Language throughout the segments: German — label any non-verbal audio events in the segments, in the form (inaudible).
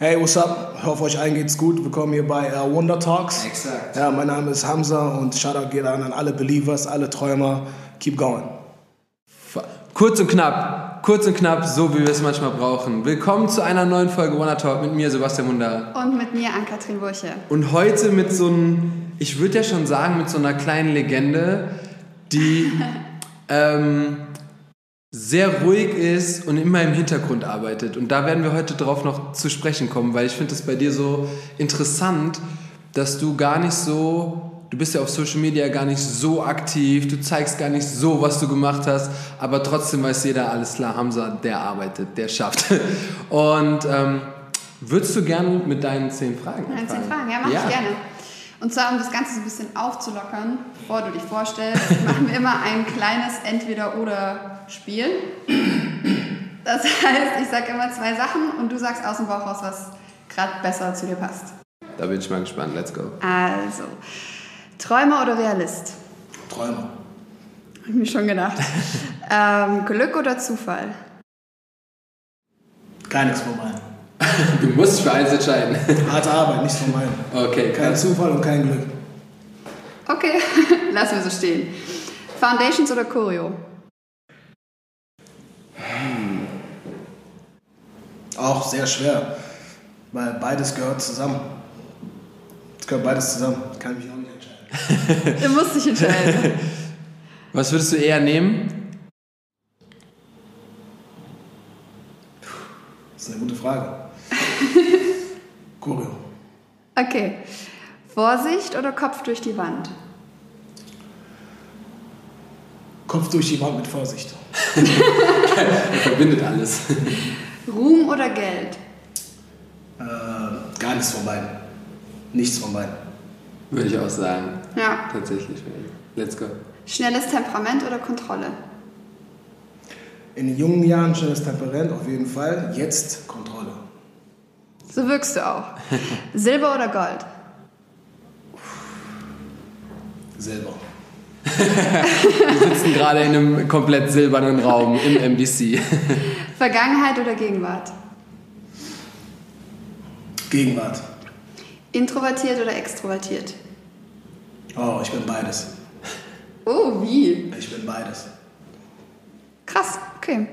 Hey, what's up? Ich hoffe, euch allen geht's gut. Willkommen hier bei uh, Wonder Talks. Exakt. Ja, mein Name ist Hamza und Shoutout geht an, an alle Believers, alle Träumer. Keep going. Kurz und knapp, kurz und knapp, so wie wir es manchmal brauchen. Willkommen zu einer neuen Folge Wonder Talk mit mir, Sebastian Munder. Und mit mir, Ann-Kathrin Burche. Und heute mit so einem, ich würde ja schon sagen, mit so einer kleinen Legende, die (laughs) ähm, sehr ruhig ist und immer im Hintergrund arbeitet. Und da werden wir heute drauf noch zu sprechen kommen, weil ich finde es bei dir so interessant, dass du gar nicht so, du bist ja auf Social Media gar nicht so aktiv, du zeigst gar nicht so, was du gemacht hast, aber trotzdem weiß jeder, alles klar, Hamza, der arbeitet, der schafft. (laughs) Und ähm, würdest du gerne mit deinen zehn Fragen Meine zehn anfangen? Fragen, ja, mache ich gerne. Und zwar, um das Ganze so ein bisschen aufzulockern, bevor du dich vorstellst, (laughs) machen wir immer ein kleines Entweder-Oder-Spiel. Das heißt, ich sage immer zwei Sachen und du sagst aus dem Bauch raus, was gerade besser zu dir passt. Da bin ich mal gespannt, let's go. Also, Träumer oder Realist? Träumer. Hab ich mir schon gedacht. (laughs) ähm, Glück oder Zufall? Keines von meinen. (laughs) Du musst dich für eins entscheiden. Harte Arbeit, nichts von meinen. Okay, Kein krass. Zufall und kein Glück. Okay, (laughs) lassen wir so stehen. Foundations oder Choreo? Auch sehr schwer, weil beides gehört zusammen. Es gehört beides zusammen. Kann ich mich auch nicht entscheiden. (laughs) Du musst dich entscheiden. Was würdest du eher nehmen? Das ist eine gute Frage. (laughs) Choreo. Okay. Vorsicht oder Kopf durch die Wand? Kopf durch die Wand mit Vorsicht. Er (laughs) verbindet alles. Ruhm oder Geld? Äh, gar nichts von beiden. Nichts von beiden. Würde ich auch sagen. Ja. Tatsächlich. Let's go. Schnelles Temperament oder Kontrolle? In den jungen Jahren schnelles Temperament, auf jeden Fall. Jetzt Kontrolle. So wirkst du auch. Silber oder Gold? Silber. (laughs) Wir sitzen gerade in einem komplett silbernen Raum im MDC. Vergangenheit oder Gegenwart? Gegenwart. Introvertiert oder extrovertiert? Oh, ich bin beides. Oh, wie? Ich bin beides. Krass, okay.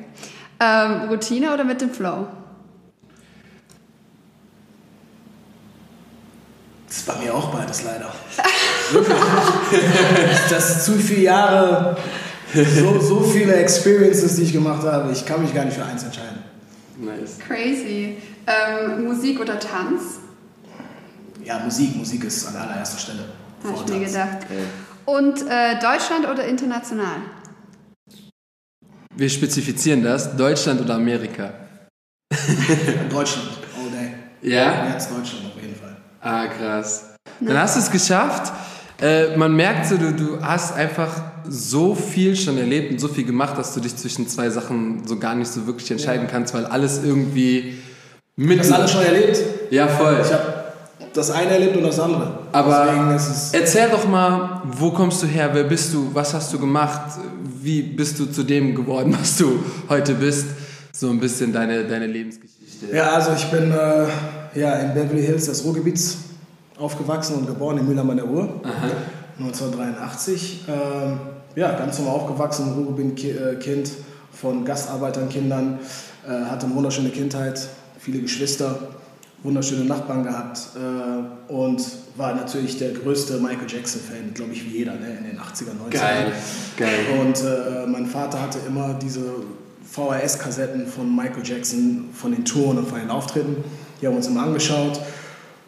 Ähm, Routine oder mit dem Flow? Das ist bei mir auch beides leider. (laughs) Das ist zu viele Jahre, so, so viele Experiences, die ich gemacht habe. Ich kann mich gar nicht für eins entscheiden. Nice. Crazy. Ähm, Musik oder Tanz? Ja, Musik. Musik ist an allererster Stelle. Habe ich mir Tanz. gedacht. Und äh, Deutschland oder international? Wir spezifizieren das. Deutschland oder Amerika? Deutschland, all day. Ja? Jetzt Deutschland. Ah, krass. Dann hast du es geschafft. Äh, man merkt so, du, du hast einfach so viel schon erlebt und so viel gemacht, dass du dich zwischen zwei Sachen so gar nicht so wirklich entscheiden kannst, weil alles irgendwie mit. Das alles schon erlebt. Ja, voll. Ich habe das eine erlebt und das andere. Aber Deswegen ist es erzähl doch mal, wo kommst du her, wer bist du, was hast du gemacht, wie bist du zu dem geworden, was du heute bist? So ein bisschen deine, deine Lebensgeschichte. Ja, also ich bin äh, ja, in Beverly Hills des Ruhrgebiets aufgewachsen und geboren in Mülheim an der Ruhr. 1983. Ähm, ja, ganz normal aufgewachsen, Ruhrgebiet-Kind von Gastarbeiterkindern. Äh, hatte eine wunderschöne Kindheit, viele Geschwister, wunderschöne Nachbarn gehabt äh, und war natürlich der größte Michael Jackson-Fan, glaube ich, wie jeder ne, in den 80er, 90er. Geil, geil. Und äh, mein Vater hatte immer diese VHS-Kassetten von Michael Jackson, von den Touren und von den Auftritten. Die haben uns immer angeschaut.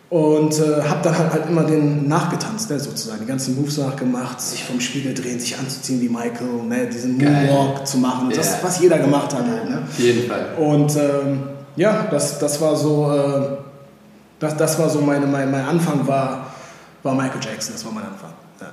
Und äh, habe dann halt, halt immer den nachgetanzt, ne, sozusagen. Die ganzen Moves nachgemacht, sich vom Spiegel drehen, sich anzuziehen wie Michael, ne, diesen Geil. Moonwalk zu machen. Ja. Das, was jeder gemacht hat halt. Ne? Auf jeden Fall. Und ähm, ja, das, das war so, äh, das, das war so meine, mein, mein Anfang war, war Michael Jackson, das war mein Anfang. Ja.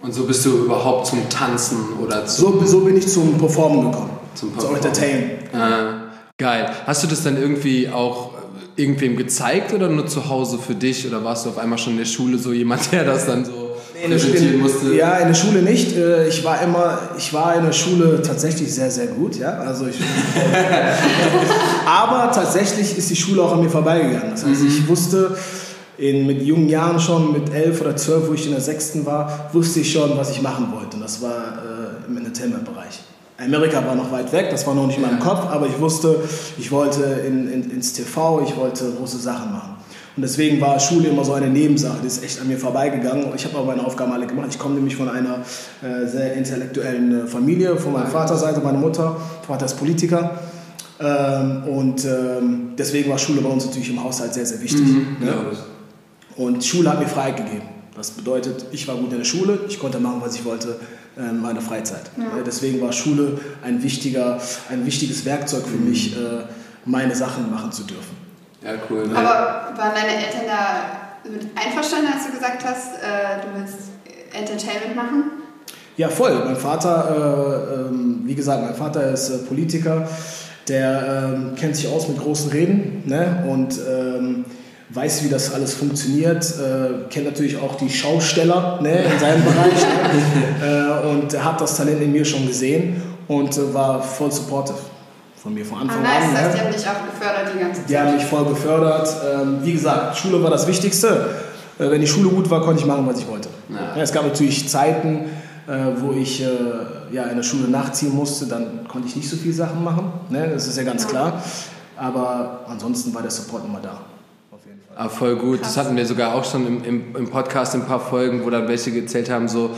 Und so bist du überhaupt zum Tanzen oder zum, So, so bin ich zum Performen gekommen, Zum zum Performen. Entertainen. äh, geil. Hast du das dann irgendwie auch irgendwem gezeigt oder nur zu Hause für dich? Oder warst du auf einmal schon in der Schule so jemand, der das dann so in präsentieren musste? Ja, in der Schule nicht. Äh, ich war immer, ich war in der Schule tatsächlich sehr, sehr gut. Ja, also ich, (laughs) aber tatsächlich ist die Schule auch an mir vorbeigegangen. Das heißt, ich wusste in, mit jungen Jahren schon, mit elf oder zwölf, wo ich in der sechsten war, wusste ich schon, was ich machen wollte. Und das war äh, im Entertainment-Bereich. Amerika war noch weit weg, das war noch nicht in meinem Kopf, aber ich wusste, ich wollte in, in, ins TV, ich wollte große Sachen machen. Und deswegen war Schule immer so eine Nebensache, die ist echt an mir vorbeigegangen. Ich habe aber meine Aufgaben alle gemacht. Ich komme nämlich von einer äh, sehr intellektuellen äh, Familie, von meiner Vaterseite, meine Mutter, Vater ist Politiker. Ähm, und ähm, deswegen war Schule bei uns natürlich im Haushalt sehr, sehr wichtig. Mhm, ne? Und Schule hat mir Freiheit gegeben. Das bedeutet, ich war gut in der Schule, ich konnte machen, was ich wollte äh, in meiner Freizeit. Äh, Deswegen war Schule ein, wichtiger, ein wichtiges Werkzeug für mich, äh, meine Sachen machen zu dürfen. Ja, cool. Ne? Aber waren deine Eltern da mit einverstanden, als du gesagt hast, du willst Entertainment machen? Ja, voll. Mein Vater, äh, ähm, wie gesagt, mein Vater ist Politiker, der ähm, kennt sich aus mit großen Reden ne? und ähm, weiß, wie das alles funktioniert, äh, kennt natürlich auch die Schausteller ne? in seinem Bereich ne? (laughs) äh, und hat das Talent in mir schon gesehen und äh, war voll supportive von mir von Ah, Anfang nice, an. das heißt, ne? die haben dich auch gefördert die ganze Zeit. Die haben mich voll gefördert. Ähm, wie gesagt, Schule war das Wichtigste. Äh, wenn die Schule gut war, konnte ich machen, was ich wollte. Ja. Ja, es gab natürlich Zeiten, äh, wo ich äh, ja, in der Schule nachziehen musste, dann konnte ich nicht so viele Sachen machen. Ne? Das ist ja ganz klar. Aber ansonsten war der Support immer da. Ah, voll gut. Das hatten wir sogar auch schon im, im, im Podcast in ein paar Folgen, wo dann welche gezählt haben, so,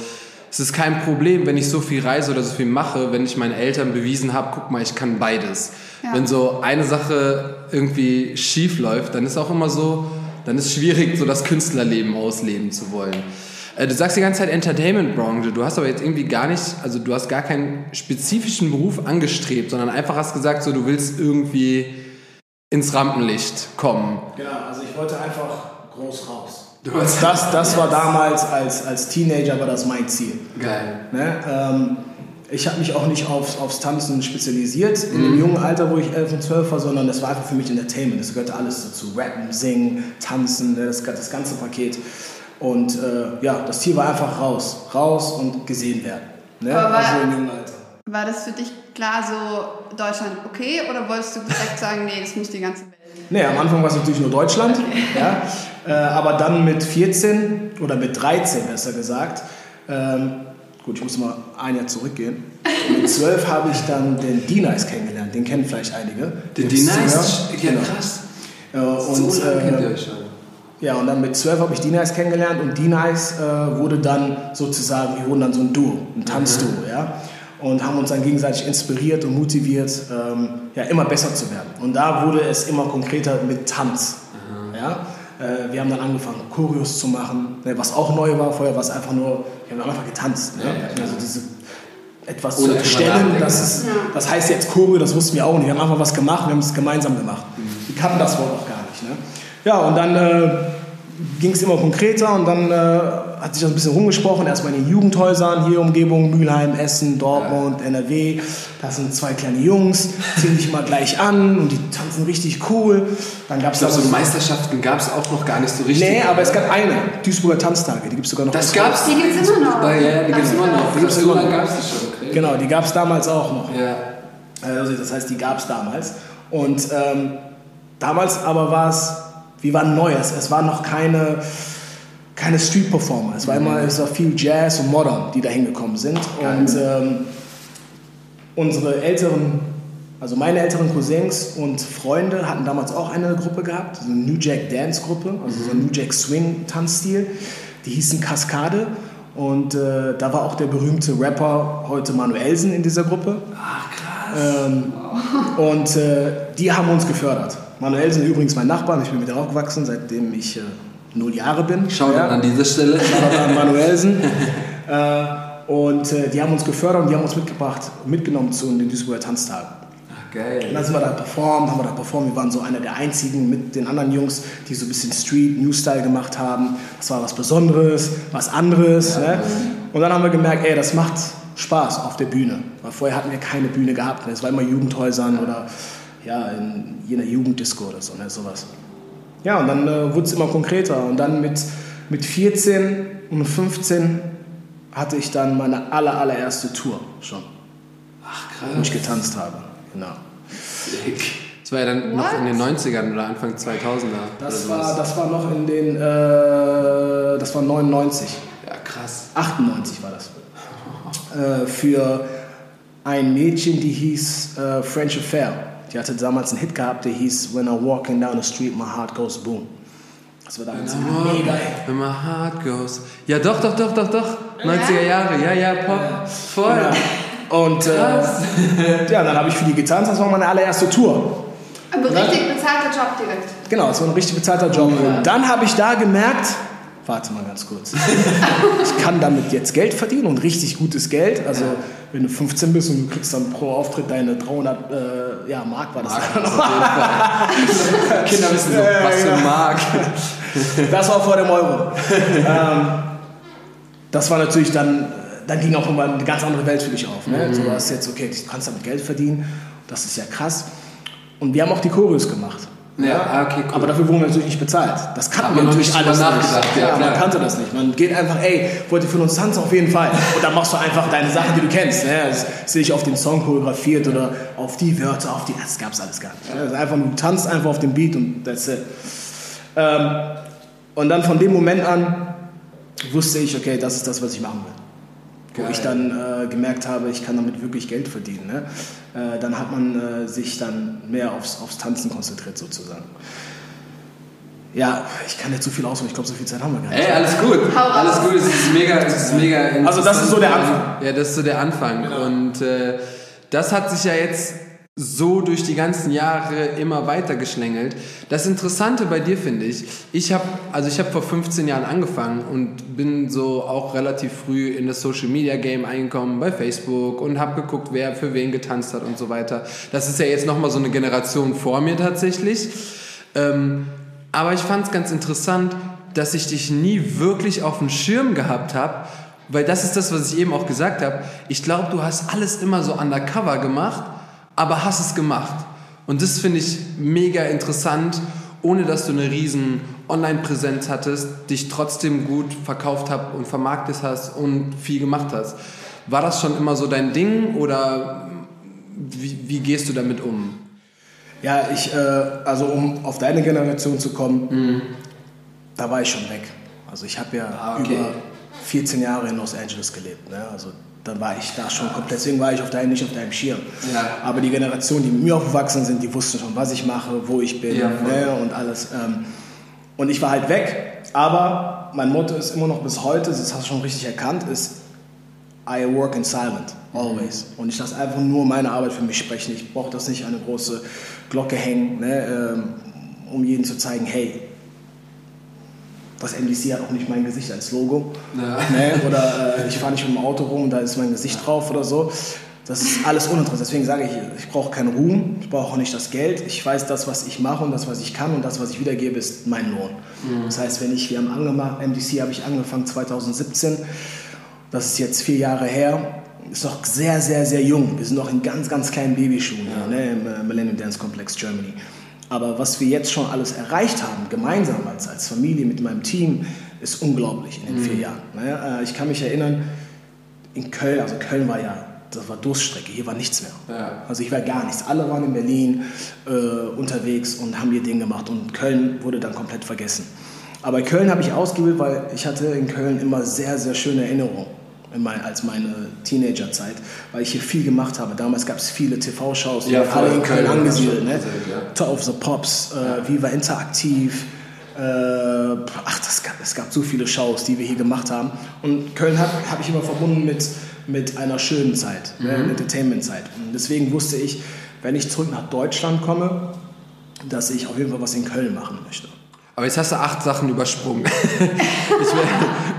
es ist kein Problem, wenn ich so viel reise oder so viel mache, wenn ich meinen Eltern bewiesen habe, guck mal, ich kann beides. Ja. Wenn so eine Sache irgendwie schief läuft, dann ist auch immer so, dann ist schwierig, so das Künstlerleben ausleben zu wollen. Äh, Du sagst die ganze Zeit Entertainment-Branche, du hast aber jetzt irgendwie gar nicht, also du hast gar keinen spezifischen Beruf angestrebt, sondern einfach hast gesagt, so du willst irgendwie ins Rampenlicht kommen. Genau, also ich wollte einfach groß raus. Hast- das, das war damals als, als Teenager war das mein Ziel. Geil. Ne? Ähm, ich habe mich auch nicht aufs, aufs Tanzen spezialisiert in dem jungen Alter, wo ich 11 und 12 war, sondern das war einfach für mich Entertainment. Das gehörte alles dazu. Rappen, singen, tanzen, ne? das, das ganze Paket. Und äh, ja, das Ziel war einfach raus. Raus und gesehen werden. Ne? Aber war- Also im jungen Alter. War das für dich klar so Deutschland okay oder wolltest du direkt sagen, nee, das muss die ganze Welt? Nee, am Anfang war es natürlich nur Deutschland. Ja? Äh, aber dann mit 14 oder mit 13 besser gesagt, ähm, gut, ich muss mal ein Jahr zurückgehen. Mit 12 habe ich dann den D-Nice kennengelernt. Den kennen vielleicht einige. Den D-Nice? Ja, Genau. krass. Äh, und, so lange kennt ihr äh, euch schon. ja, und dann mit 12 habe ich D-Nice kennengelernt und D-Nice äh, wurde dann sozusagen, wir wurden dann so ein Duo, ein Tanzduo, ja. Und haben uns dann gegenseitig inspiriert und motiviert, ähm, ja, immer besser zu werden. Und da wurde es immer konkreter mit Tanz, ja. Äh, wir haben dann angefangen, Choreos zu machen, ne, was auch neu war. Vorher war es einfach nur, wir haben einfach getanzt. Ne? Also diese etwas Ohne zu erstellen, das, ist, das heißt jetzt Choreo, das wussten wir auch nicht. Wir haben einfach was gemacht, wir haben es gemeinsam gemacht. Wir kannten das Wort auch gar nicht. Ne? Ja, und dann äh, ging es immer konkreter und dann äh, hat sich das ein bisschen rumgesprochen. Erstmal in den Jugendhäusern hier Umgebung, Mülheim, Essen, Dortmund, NRW. Da sind zwei kleine Jungs, ziehen sich mal gleich an und die tanzen richtig cool. Dann gab Ich es glaube, so Meisterschaften gab es auch noch gar nicht so richtig. Nee, aber es gab eine, Duisburger Tanztage, die gibt es sogar noch. Das gab's. Die gibt's immer noch. Ja, ja, die gibt's immer noch. Die gibt's immer noch. gab's die schon. Okay. Genau, die gab es damals auch noch. Ja. Also das heißt, die gab es damals. Und ähm, damals aber war es, wir waren neu, es, es war noch keine, keine Street-Performer. Es war immer es war viel Jazz und Modern, die da hingekommen sind. Und ähm, unsere älteren, also meine älteren Cousins und Freunde hatten damals auch eine Gruppe gehabt, so eine New Jack Dance Gruppe, also so ein New Jack Swing Tanzstil. Die hießen Kaskade. Und äh, da war auch der berühmte Rapper heute Manuelsen in dieser Gruppe. Ähm, und äh, die haben uns gefördert. Manuelsen übrigens mein Nachbar, ich bin mit aufgewachsen, seitdem ich äh, null Jahre bin. Schaut Ja. an dieser Stelle. (laughs) An Manuelsen. äh, und äh, die haben uns gefördert und die haben uns mitgebracht, mitgenommen zu den Duisburger Tanztagen. Ach, geil. Und dann sind wir da performt, haben wir da performt. Wir waren so einer der einzigen mit den anderen Jungs, die so ein bisschen Street, New Style gemacht haben. Das war was Besonderes, was anderes. ne? Und dann haben wir gemerkt, ey, das macht Spaß auf der Bühne. Weil vorher hatten wir keine Bühne gehabt. ne? Es war immer Jugendhäusern oder ja, in jener Jugenddisco oder so, ne? sowas. Ja, und dann äh, wurde es immer konkreter. Und dann mit mit 14 und 15 hatte ich dann meine aller, allererste Tour schon, Ach, wo ich krass. getanzt habe. Genau. Das war ja dann noch What? in den 90ern oder Anfang 2000er. Das oder war, das war noch in den, äh, das war 99. Ja, krass. 98 war das. Äh, für ein Mädchen, die hieß äh, French Affair. Die hatte damals einen Hit gehabt, der hieß When I'm walking down the street, my heart goes boom. Das war damals mega Hit. Wenn my heart goes. Ja, doch, doch, doch, doch, doch. 90er Jahre. Ja, ja, Pop. Voll. Ja. Und äh, (laughs) ja, dann habe ich für die getanzt. Das war meine allererste Tour. Aber richtig bezahlter Job direkt. Genau, das war ein richtig bezahlter Job. Und dann habe ich da gemerkt, warte mal ganz kurz, (laughs) ich kann damit jetzt Geld verdienen und richtig gutes Geld. Also wenn du 15 bist und du kriegst dann pro Auftritt deine 300 äh, ja, Mark war das. (laughs) Kinder wissen so, Ja, was für ein Mark. (laughs) Das war vor dem Euro. ähm, das war natürlich dann, dann ging auch irgendwann eine ganz andere Welt für dich auf. Ne? So, du hast jetzt, okay, du kannst damit Geld verdienen, das ist ja krass. Und wir haben auch die Choreos gemacht. Ja, ah, okay, cool. Aber dafür wurden wir natürlich nicht bezahlt. Das kannten wir man natürlich alles drüber nicht. nachgedacht, ja, Ja, man kannte das nicht. Man geht einfach, ey, wollt ihr für uns tanzen? Auf jeden Fall. Und dann machst du einfach deine Sachen, die du kennst. Ne? Das ist nicht auf den Song choreografiert oder auf die Wörter, auf die, das gab's alles gar nicht. Ist einfach, du tanzt einfach auf dem Beat und that's it. Ähm, und dann von dem Moment an wusste ich, okay, das ist das, was ich machen will. Wo Geil. ich dann äh, gemerkt habe, ich kann damit wirklich Geld verdienen. Ne? Äh, dann hat man äh, sich dann mehr aufs, aufs Tanzen konzentriert sozusagen. Ja, ich kann nicht zu viel ausholen. Ich glaube, so viel Zeit haben wir gar nicht. Ey, alles gut. Alles gut. Es ist mega, es ist mega Also das ist so der. Anfang. Ja, das ist so der Anfang. Und äh, das hat sich ja jetzt so durch die ganzen Jahre immer weiter geschlängelt. Das Interessante bei dir finde ich, ich habe also ich habe vor 15 Jahren angefangen und bin so auch relativ früh in das Social Media Game eingekommen bei Facebook und habe geguckt, wer für wen getanzt hat und so weiter. Das ist ja jetzt noch mal so eine Generation vor mir tatsächlich. Ähm, aber ich fand es ganz interessant, dass ich dich nie wirklich auf dem Schirm gehabt habe, weil das ist das, was ich eben auch gesagt habe. Ich glaube, du hast alles immer so undercover gemacht, aber hast es gemacht. Und das finde ich mega interessant, ohne dass du eine riesen Online-Präsenz hattest, dich trotzdem gut verkauft hast und vermarktet hast und viel gemacht hast. War das schon immer so dein Ding oder wie, wie gehst du damit um? Ja, ich, äh, also um auf deine Generation zu kommen, da war ich schon weg. Also ich habe ja Mhm. Ah, okay. über 14 Jahre in Los Angeles gelebt. Ne? Also dann war ich da schon komplett, deswegen war ich auf deinem, nicht auf deinem Schirm. Ja. Aber die Generation, die mit mir aufgewachsen sind, die wussten schon, was ich mache, wo ich bin Ja, ne? und alles. Ähm, und ich war halt weg, aber mein Motto ist immer noch bis heute, das hast du schon richtig erkannt, ist I work in silent, always. Und ich lasse einfach nur meine Arbeit für mich sprechen. Ich brauche das nicht an eine große Glocke hängen, ne, ähm, um jedem zu zeigen, hey, das MDC hat auch nicht mein Gesicht als Logo. Ja. Ne, (laughs) oder äh, ich fahre nicht mit dem Auto rum, da ist mein Gesicht drauf oder so. Das ist alles uninteressant. Deswegen sage ich, ich brauche keinen Ruhm, ich brauche auch nicht das Geld. Ich weiß, das, was ich mache und das, was ich kann und das, was ich wiedergebe, ist mein Lohn. Das heißt, wenn ich, wir haben angemacht, MDC habe ich angefangen 2017, das ist jetzt vier Jahre her, ist noch sehr, sehr, sehr jung. Wir sind noch in ganz, ganz kleinen Babyschuhen hier, ne, im äh, Millennium Dance Complex Germany. Aber was wir jetzt schon alles erreicht haben, gemeinsam als, als Familie mit meinem Team, ist unglaublich in den vier Jahren. Ne? Äh, Ich kann mich erinnern, in Köln, also Köln war ja, das war Durststrecke, hier war nichts mehr. Ja. Also ich war gar nichts. Alle waren in Berlin äh, unterwegs und haben ihr Ding gemacht und Köln wurde dann komplett vergessen. Aber Köln habe ich ausgewählt, weil ich hatte in Köln immer sehr, sehr schöne Erinnerungen in mein, als meine Teenagerzeit, weil ich hier viel gemacht habe. Damals gab es viele TV-Shows, die Ja, alle in Köln Köln angesiedelt. Ne? ja. Top of the Pops, äh, Viva Interaktiv. Äh, ach, das gab, es gab so viele Shows, die wir hier gemacht haben. Und Köln habe hab ich immer verbunden mit, mit einer schönen Zeit, ne, Mhm. Entertainment-Zeit. Und deswegen wusste ich, wenn ich zurück nach Deutschland komme, dass ich auf jeden Fall was in Köln machen möchte. Aber jetzt hast du acht Sachen übersprungen. (laughs) ich will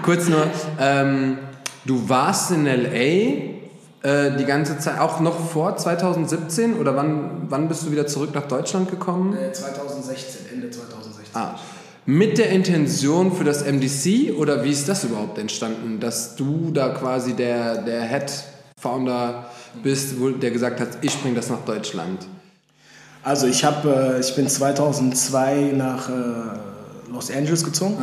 kurz nur, ähm, du warst in L.A. Äh, die ganze Zeit, auch noch vor 2017 oder wann, wann bist du wieder zurück nach Deutschland gekommen? 2016, Ende 2016. Ah, mit der Intention für das MDC oder wie ist das überhaupt entstanden, dass du da quasi der, der Head-Founder bist, wo, der gesagt hat, ich bringe das nach Deutschland? Also ich, hab, äh, ich bin 2002 nach äh, Los Angeles gezogen.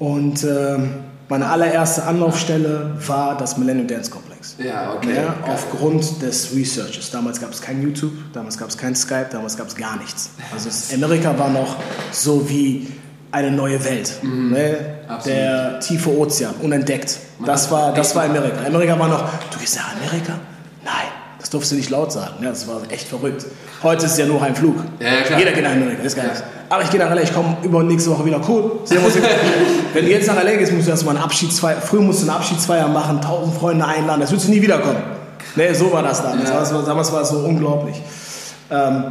Und ähm, meine allererste Anlaufstelle war das Millennium Dance Complex. Ja, okay. Ja, aufgrund des Researches. Damals gab es kein YouTube, damals gab es kein Skype, damals gab es gar nichts. Also Amerika war noch so wie eine neue Welt. Ne? Absolut. Der tiefe Ozean, unentdeckt. Das war, das war Amerika. Amerika war noch, du gehst nach Amerika? Durfst du nicht laut sagen. Ja, das war echt verrückt. Heute ist es ja nur ein Flug. Ja, ja. Jeder geht nach Amerika, ist gar nichts. Aber ich gehe nach LA, ich komme über nächste Woche wieder. Cool. (laughs) Wenn du jetzt nach LA gehst, musst du erstmal eine Abschiedsfeier, früher musst du eine Abschiedsfeier machen, tausend Freunde einladen, das würdest du nie wiederkommen. Nee, so war das damals. Ja. Damals war es so unglaublich. Ähm,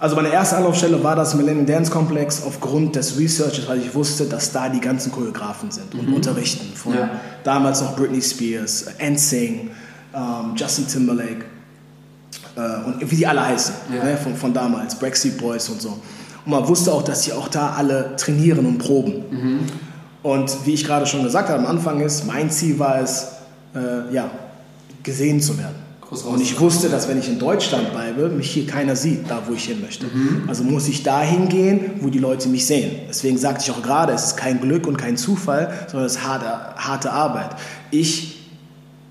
also meine erste Anlaufstelle war das Millennium Dance Complex aufgrund des Researches, weil ich wusste, dass da die ganzen Choreografen sind und unterrichten. Von Ja. damals noch Britney Spears, NSYNC, ähm, Justin Timberlake und wie die alle heißen, Ja. ne, von, von damals, Backstreet Boys und so. Und man wusste auch, dass sie auch da alle trainieren und proben. Und wie ich gerade schon gesagt habe, am Anfang ist, mein Ziel war es, äh, ja, gesehen zu werden. Und ich wusste, dass wenn ich in Deutschland bleibe, mich hier keiner sieht, da wo ich hin möchte. Also muss ich dahin gehen, wo die Leute mich sehen. Deswegen sagte ich auch gerade, es ist kein Glück und kein Zufall, sondern es ist harte, harte Arbeit. Ich,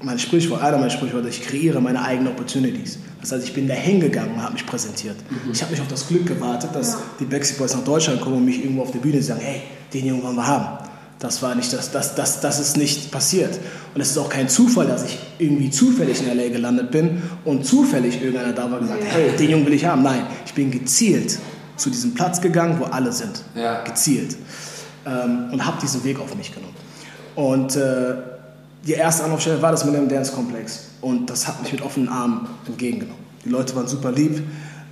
mein Sprichwort, einer meiner Sprichworte, ich kreiere meine eigenen Opportunities. Das heißt, ich bin da hingegangen und habe mich präsentiert. Ich habe nicht auf das Glück gewartet, dass die Backstreet Boys nach Deutschland kommen und mich irgendwo auf der Bühne sagen, hey, den Jungen wollen wir haben. Das war nicht, das, das, das, das ist nicht passiert. Und es ist auch kein Zufall, dass ich irgendwie zufällig in LA gelandet bin und zufällig irgendeiner da war und gesagt, hey, den Jungen will ich haben. Nein, ich bin gezielt zu diesem Platz gegangen, wo alle sind. Ja. Gezielt. Ähm, und habe diesen Weg auf mich genommen. Und äh, die erste Anlaufstelle war das Millennium Dance Komplex. Und das hat mich mit offenen Armen entgegengenommen. Die Leute waren super lieb.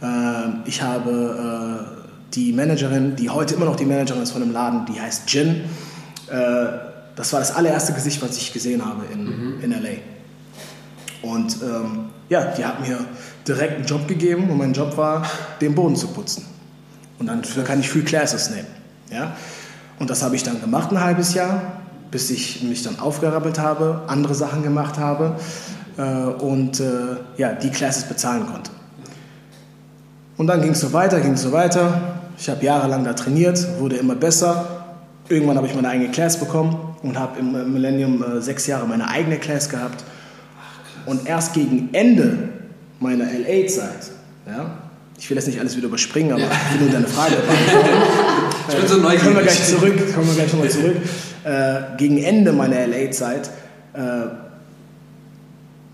Ähm, ich habe äh, die Managerin, die heute immer noch die Managerin ist von dem Laden, die heißt Jin. Äh, das war das allererste Gesicht, was ich gesehen habe in, in LA. Und ähm, ja, die hat mir direkt einen Job gegeben und mein Job war, den Boden zu putzen. Und dann dafür kann ich Free Classes nehmen. Ja? Und das habe ich dann gemacht ein halbes Jahr, bis ich mich dann aufgerappelt habe, andere Sachen gemacht habe äh, und äh, ja, die Classes bezahlen konnte. Und dann ging es so weiter, ging es so weiter. Ich habe jahrelang da trainiert, wurde immer besser. Irgendwann habe ich meine eigene Class bekommen und habe im Millennium äh, sechs Jahre meine eigene Class gehabt. Und erst gegen Ende meiner LA-Zeit, ja, ich will jetzt nicht alles wieder überspringen, aber ich will nur deine Frage (laughs) beantworten. Ich bin so Kommen wir neugierig. gleich zurück, kommen wir gleich nochmal zurück. Äh, gegen Ende meiner LA-Zeit äh,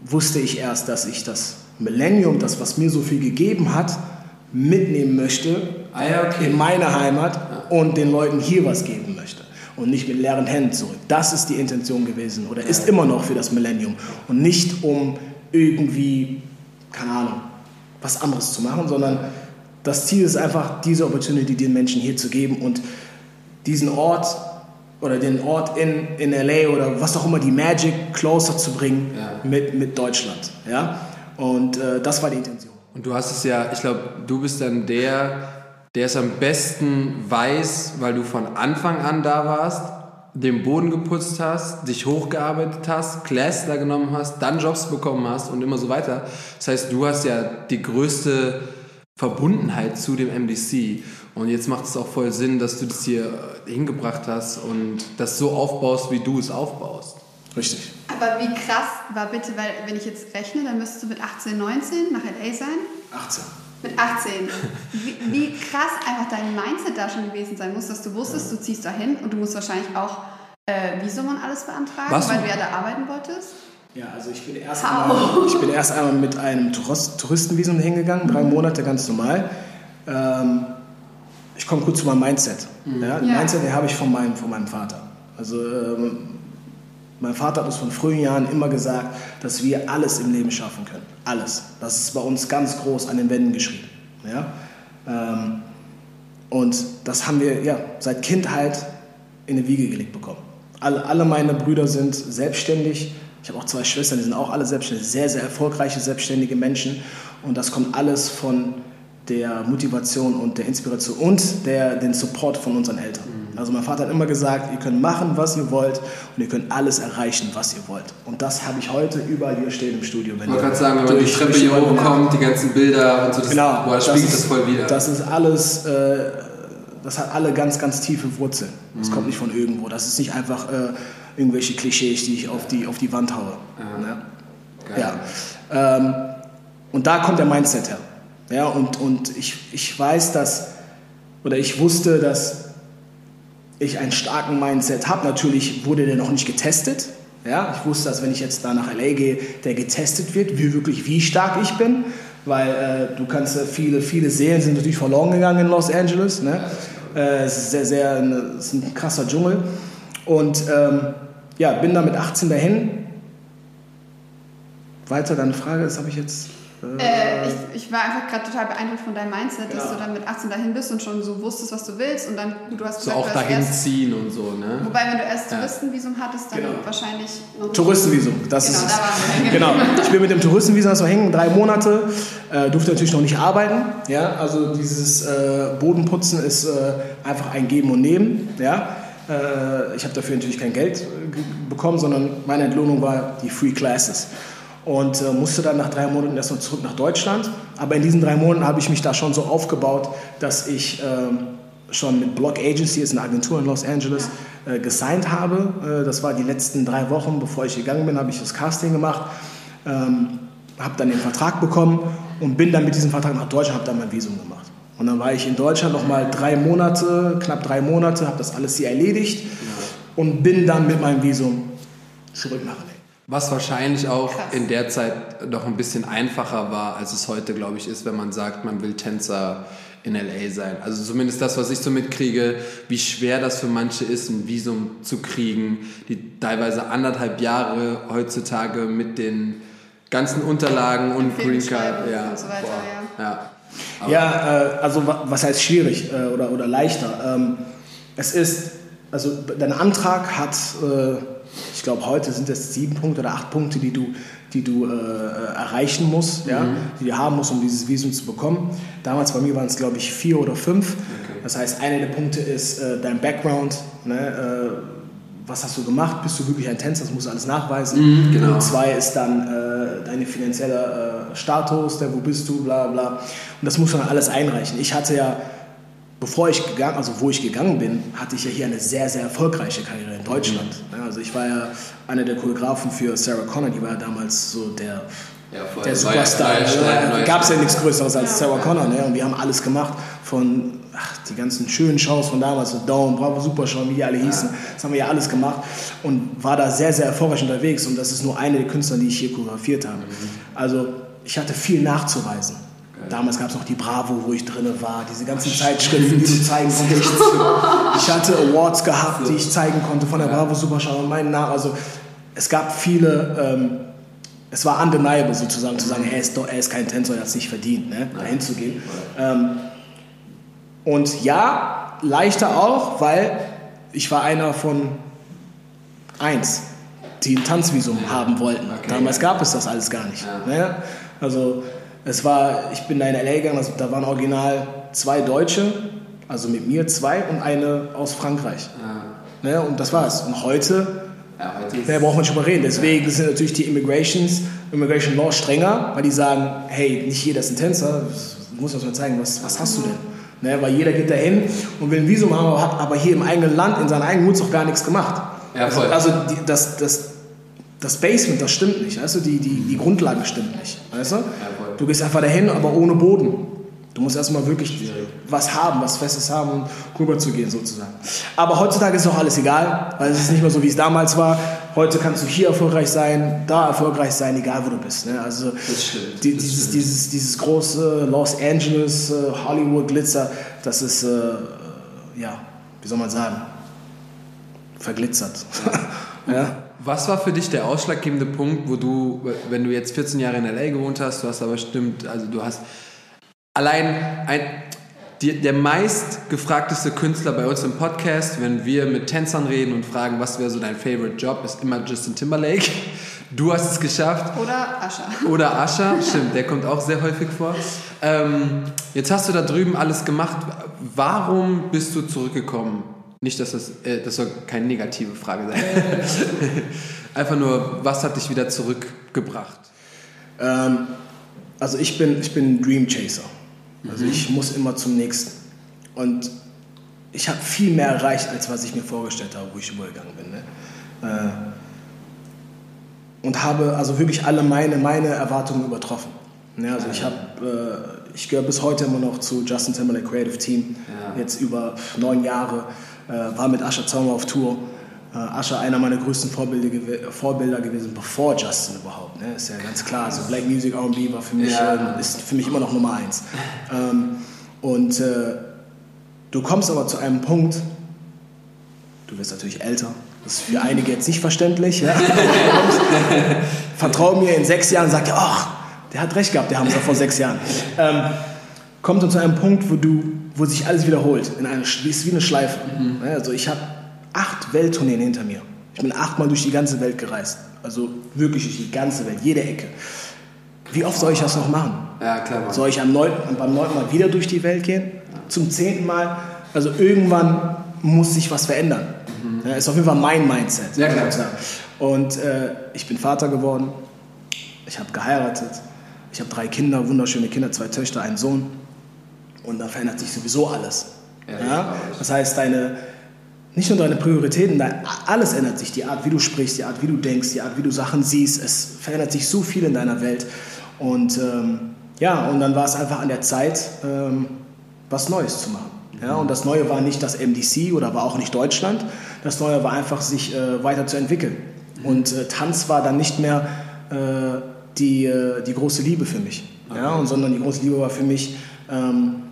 wusste ich erst, dass ich das Millennium, das was mir so viel gegeben hat, mitnehmen möchte Ah ja, okay. in meine Heimat und den Leuten hier was geben möchte und nicht mit leeren Händen zurück. Das ist die Intention gewesen oder ist immer noch für das Millennium und nicht um irgendwie, keine Ahnung, was anderes zu machen, sondern das Ziel ist einfach, diese Opportunity den Menschen hier zu geben und diesen Ort oder den Ort in, in LA oder was auch immer, die Magic closer zu bringen Ja. mit, mit Deutschland. Ja? Und äh, das war die Intention. Und du hast es ja, ich glaube, du bist dann der, der es am besten weiß, weil du von Anfang an da warst, den Boden geputzt hast, dich hochgearbeitet hast, Class da genommen hast, dann Jobs bekommen hast und immer so weiter. Das heißt, du hast ja die größte Verbundenheit zu dem MDC. Und jetzt macht es auch voll Sinn, dass du das hier äh, hingebracht hast und das so aufbaust, wie du es aufbaust. Richtig. Aber wie krass war bitte, weil wenn ich jetzt rechne, dann müsstest du mit 18, 19 nach LA sein. 18. Mit 18. Wie, wie krass einfach dein Mindset da schon gewesen sein muss, dass du wusstest, du ziehst da hin und du musst wahrscheinlich auch äh, Visum und alles beantragen, Was? weil du ja da arbeiten wolltest. Ja, also ich bin erst, einmal, (laughs) ich bin erst einmal mit einem Tourist, Touristenvisum hingegangen, drei Monate ganz normal. Ähm, ich komme kurz zu meinem Mindset. Ja, Ja. Mindset habe ich von meinem, von meinem Vater. Also ähm, mein Vater hat uns von frühen Jahren immer gesagt, dass wir alles im Leben schaffen können. Alles. Das ist bei uns ganz groß an den Wänden geschrieben. Ja? Ähm, und das haben wir ja, seit Kindheit in die Wiege gelegt bekommen. Alle, alle meine Brüder sind selbstständig. Ich habe auch zwei Schwestern, die sind auch alle selbstständig. Sehr, sehr erfolgreiche, selbstständige Menschen. Und das kommt alles von der Motivation und der Inspiration und der, den Support von unseren Eltern. Also mein Vater hat immer gesagt, ihr könnt machen, was ihr wollt und ihr könnt alles erreichen, was ihr wollt. Und das habe ich heute überall hier stehen im Studio. Wenn Man kann sagen, wenn man die Treppe hier eure- hochkommt, die ganzen Bilder und so, das, Genau, boah, das spiegelt das voll wieder. Das ist alles äh, das hat alle ganz, ganz tiefe Wurzeln. Das kommt nicht von irgendwo. Das ist nicht einfach äh, irgendwelche Klischees, die ich auf die, auf die Wand haue. Ne? Ja. Ähm, und da kommt der Mindset her. Ja, und und ich, ich weiß, dass, oder ich wusste, dass ich einen starken Mindset habe. Natürlich wurde der noch nicht getestet. Ja, ich wusste, dass wenn ich jetzt da nach LA gehe, der getestet wird, wie wirklich wie stark ich bin, weil äh, du kannst äh, viele viele Seelen sind natürlich verloren gegangen in Los Angeles. Ne? Äh, es ist sehr sehr es ist ein krasser Dschungel und ähm, ja bin da mit 18 dahin. Weiter deine Frage, das habe ich jetzt äh, ich, ich, war einfach gerade total beeindruckt von deinem Mindset, genau. dass du dann mit 18 dahin bist und schon so wusstest, was du willst und dann, du hast gesagt, so auch dahin erst, ziehen und so, ne? Wobei, wenn du erst ja. Touristenvisum hattest, dann genau. wahrscheinlich noch Touristenvisum, das genau, ist. Da (laughs) genau, ich bin mit dem Touristenvisum so hängen, drei Monate, äh, durfte natürlich noch nicht arbeiten, ja, also dieses äh, Bodenputzen ist äh, einfach ein Geben und Nehmen, ja. Äh, ich habe dafür natürlich kein Geld äh, bekommen, sondern meine Entlohnung war die Free Classes und äh, musste dann nach drei Monaten erstmal zurück nach Deutschland. Aber in diesen drei Monaten habe ich mich da schon so aufgebaut, dass ich äh, schon mit Block Agency, ist eine Agentur in Los Angeles, äh, gesigned habe. Äh, das war die letzten drei Wochen, bevor ich gegangen bin, habe ich das Casting gemacht, ähm, habe dann den Vertrag bekommen und bin dann mit diesem Vertrag nach Deutschland, habe dann mein Visum gemacht. Und dann war ich in Deutschland noch mal drei Monate, knapp drei Monate, habe das alles hier erledigt und bin dann mit meinem Visum zurück nach LA. Was wahrscheinlich auch Krass. in der Zeit noch ein bisschen einfacher war, als es heute, glaube ich, ist, wenn man sagt, man will Tänzer in LA sein. Also zumindest das, was ich so mitkriege, wie schwer das für manche ist, ein Visum zu kriegen, die teilweise anderthalb Jahre heutzutage mit den ganzen Unterlagen und Green Card ja, und so weiter, boah, ja. Ja, ja äh, also was heißt schwierig äh, oder, oder leichter? Ähm, es ist, also dein Antrag hat äh, ich glaube, heute sind es sieben Punkte oder acht Punkte, die du, die du äh, erreichen musst, mhm. ja, die du haben musst, um dieses Visum zu bekommen. Damals bei mir waren es, glaube ich, vier oder fünf. Okay. Das heißt, einer der Punkte ist äh, dein Background. Ne, äh, was hast du gemacht? Bist du wirklich ein Tänzer? Das musst du alles nachweisen. Mhm, genau. Und zwei ist dann äh, dein finanzieller äh, Status, der, wo bist du, bla bla. Und das muss man alles einreichen. Ich hatte ja bevor ich gegangen, also wo ich gegangen bin, hatte ich ja hier eine sehr, sehr erfolgreiche Karriere in Deutschland. Mhm. also ich war ja einer der Choreografen für Sarah Connor, die war ja damals so der, ja, der Superstar. Da gab es ja nichts Größeres als Sarah Connor. Ne? Und wir haben alles gemacht von ach, die ganzen schönen Shows von damals, so Dome, Bravo Super Show, wie die alle hießen. Ja. Das haben wir ja alles gemacht und war da sehr, sehr erfolgreich unterwegs. Und das ist nur eine der Künstler, die ich hier choreografiert habe. Mhm. Also ich hatte viel nachzuweisen. Damals gab es noch die Bravo, wo ich drin war, diese ganzen Zeitschriften, die du zeigen konntest. Ich hatte Awards gehabt, die ich zeigen konnte von der Bravo Superschau und meinen Namen. Also es gab viele, ähm, es war undeniable sozusagen zu sagen, er ist, er ist kein Tänzer, er hat es nicht verdient, ne, dahin zu gehen. Ähm, und ja, leichter auch, weil ich war einer von eins, die ein Tanzvisum haben wollten. Okay. Damals gab es das alles gar nicht. Ja. Ne? Also es war, ich bin da in LA gegangen, also da waren original zwei Deutsche, also mit mir zwei und eine aus Frankreich. Ja. Ne, und das war's. Und heute, ja, heute da braucht man schon mal reden. Deswegen ja. sind natürlich die Immigrations, Immigration Law strenger, weil die sagen, hey, nicht jeder ist ein Tänzer, du musst uns mal zeigen, was, was hast du denn? Ne, weil jeder geht dahin und will ein Visum haben, hat aber hier im eigenen Land, in seinem eigenen Mut auch gar nichts gemacht. Ja, also, also die, das, das, das Basement, das stimmt nicht. Du? die, die, die Grundlage stimmt nicht. Weißt du? Du gehst einfach dahin, aber ohne Boden. Du musst erstmal wirklich was haben, was Festes haben, um rüber zu gehen sozusagen. Aber heutzutage ist auch alles egal, weil es ist nicht mehr so, wie es damals war. Heute kannst du hier erfolgreich sein, da erfolgreich sein, egal wo du bist. Ne? Also die, dieses, dieses, dieses große Los Angeles, äh, Hollywood Glitzer, das ist, äh, ja, wie soll man sagen, verglitzert. (laughs) ja. Was war für dich der ausschlaggebende Punkt, wo du, wenn du jetzt 14 Jahre in LA gewohnt hast, du hast aber stimmt, also du hast allein ein, die, der meist gefragteste Künstler bei uns im Podcast, wenn wir mit Tänzern reden und fragen, was wäre so dein Favorite Job, ist immer Justin Timberlake. Du hast es geschafft. Oder Ascha. Oder Ascha, stimmt, der kommt auch sehr häufig vor. Ähm, jetzt hast du da drüben alles gemacht. Warum bist du zurückgekommen nicht, dass das, äh, das soll keine negative Frage sein. (laughs) Einfach nur, was hat dich wieder zurückgebracht? Ähm, also ich bin, ich bin Dream Chaser. Also mhm. ich muss immer zum nächsten. Und ich habe viel mehr erreicht, als was ich mir vorgestellt habe, wo ich übergegangen bin. Ne? Äh, und habe also wirklich alle meine, meine Erwartungen übertroffen. Ne? Also ich habe, äh, ich gehöre bis heute immer noch zu Justin Timberlake Creative Team, ja. jetzt über neun Jahre, war mit Asher Zaumer auf Tour. Äh, Asher einer meiner größten Vorbilder, Vorbilder gewesen, bevor Justin überhaupt. Ne? Ist ja ganz klar. Also Black Music R&B war für mich, ja. äh, ist für mich immer noch Nummer eins. Ähm, und äh, du kommst aber zu einem Punkt, du wirst natürlich älter, das ist für einige jetzt nicht verständlich. Ja? (laughs) Vertrau mir, in sechs Jahren sagt er, ach, der hat recht gehabt, der haben es vor sechs Jahren. Ähm, kommt dann zu einem Punkt, wo, du, wo sich alles wiederholt. In eine, ist wie eine Schleife. Mhm. Also ich habe acht Welttourneen hinter mir. Ich bin achtmal durch die ganze Welt gereist. Also wirklich durch die ganze Welt, jede Ecke. Wie oft soll ich das noch machen? Ja, klar. Mann. Soll ich am neunten, beim neunten Mal wieder durch die Welt gehen? Zum zehnten Mal? Also irgendwann muss sich was verändern. Mhm. Ja, ist auf jeden Fall mein Mindset. Ja, klar. Und äh, ich bin Vater geworden. Ich habe geheiratet. Ich habe drei Kinder, wunderschöne Kinder, zwei Töchter, einen Sohn. Und da verändert sich sowieso alles. Ja, ja? Das heißt, deine, nicht nur deine Prioritäten, dein, alles ändert sich. Die Art, wie du sprichst, die Art, wie du denkst, die Art, wie du Sachen siehst. Es verändert sich so viel in deiner Welt. Und ähm, ja, und dann war es einfach an der Zeit, ähm, was Neues zu machen. Ja, und das Neue war nicht das MDC oder war auch nicht Deutschland. Das Neue war einfach, sich äh, weiterzuentwickeln. Und äh, Tanz war dann nicht mehr äh, die, äh, die große Liebe für mich, okay. ja, und, sondern die große Liebe war für mich, ähm,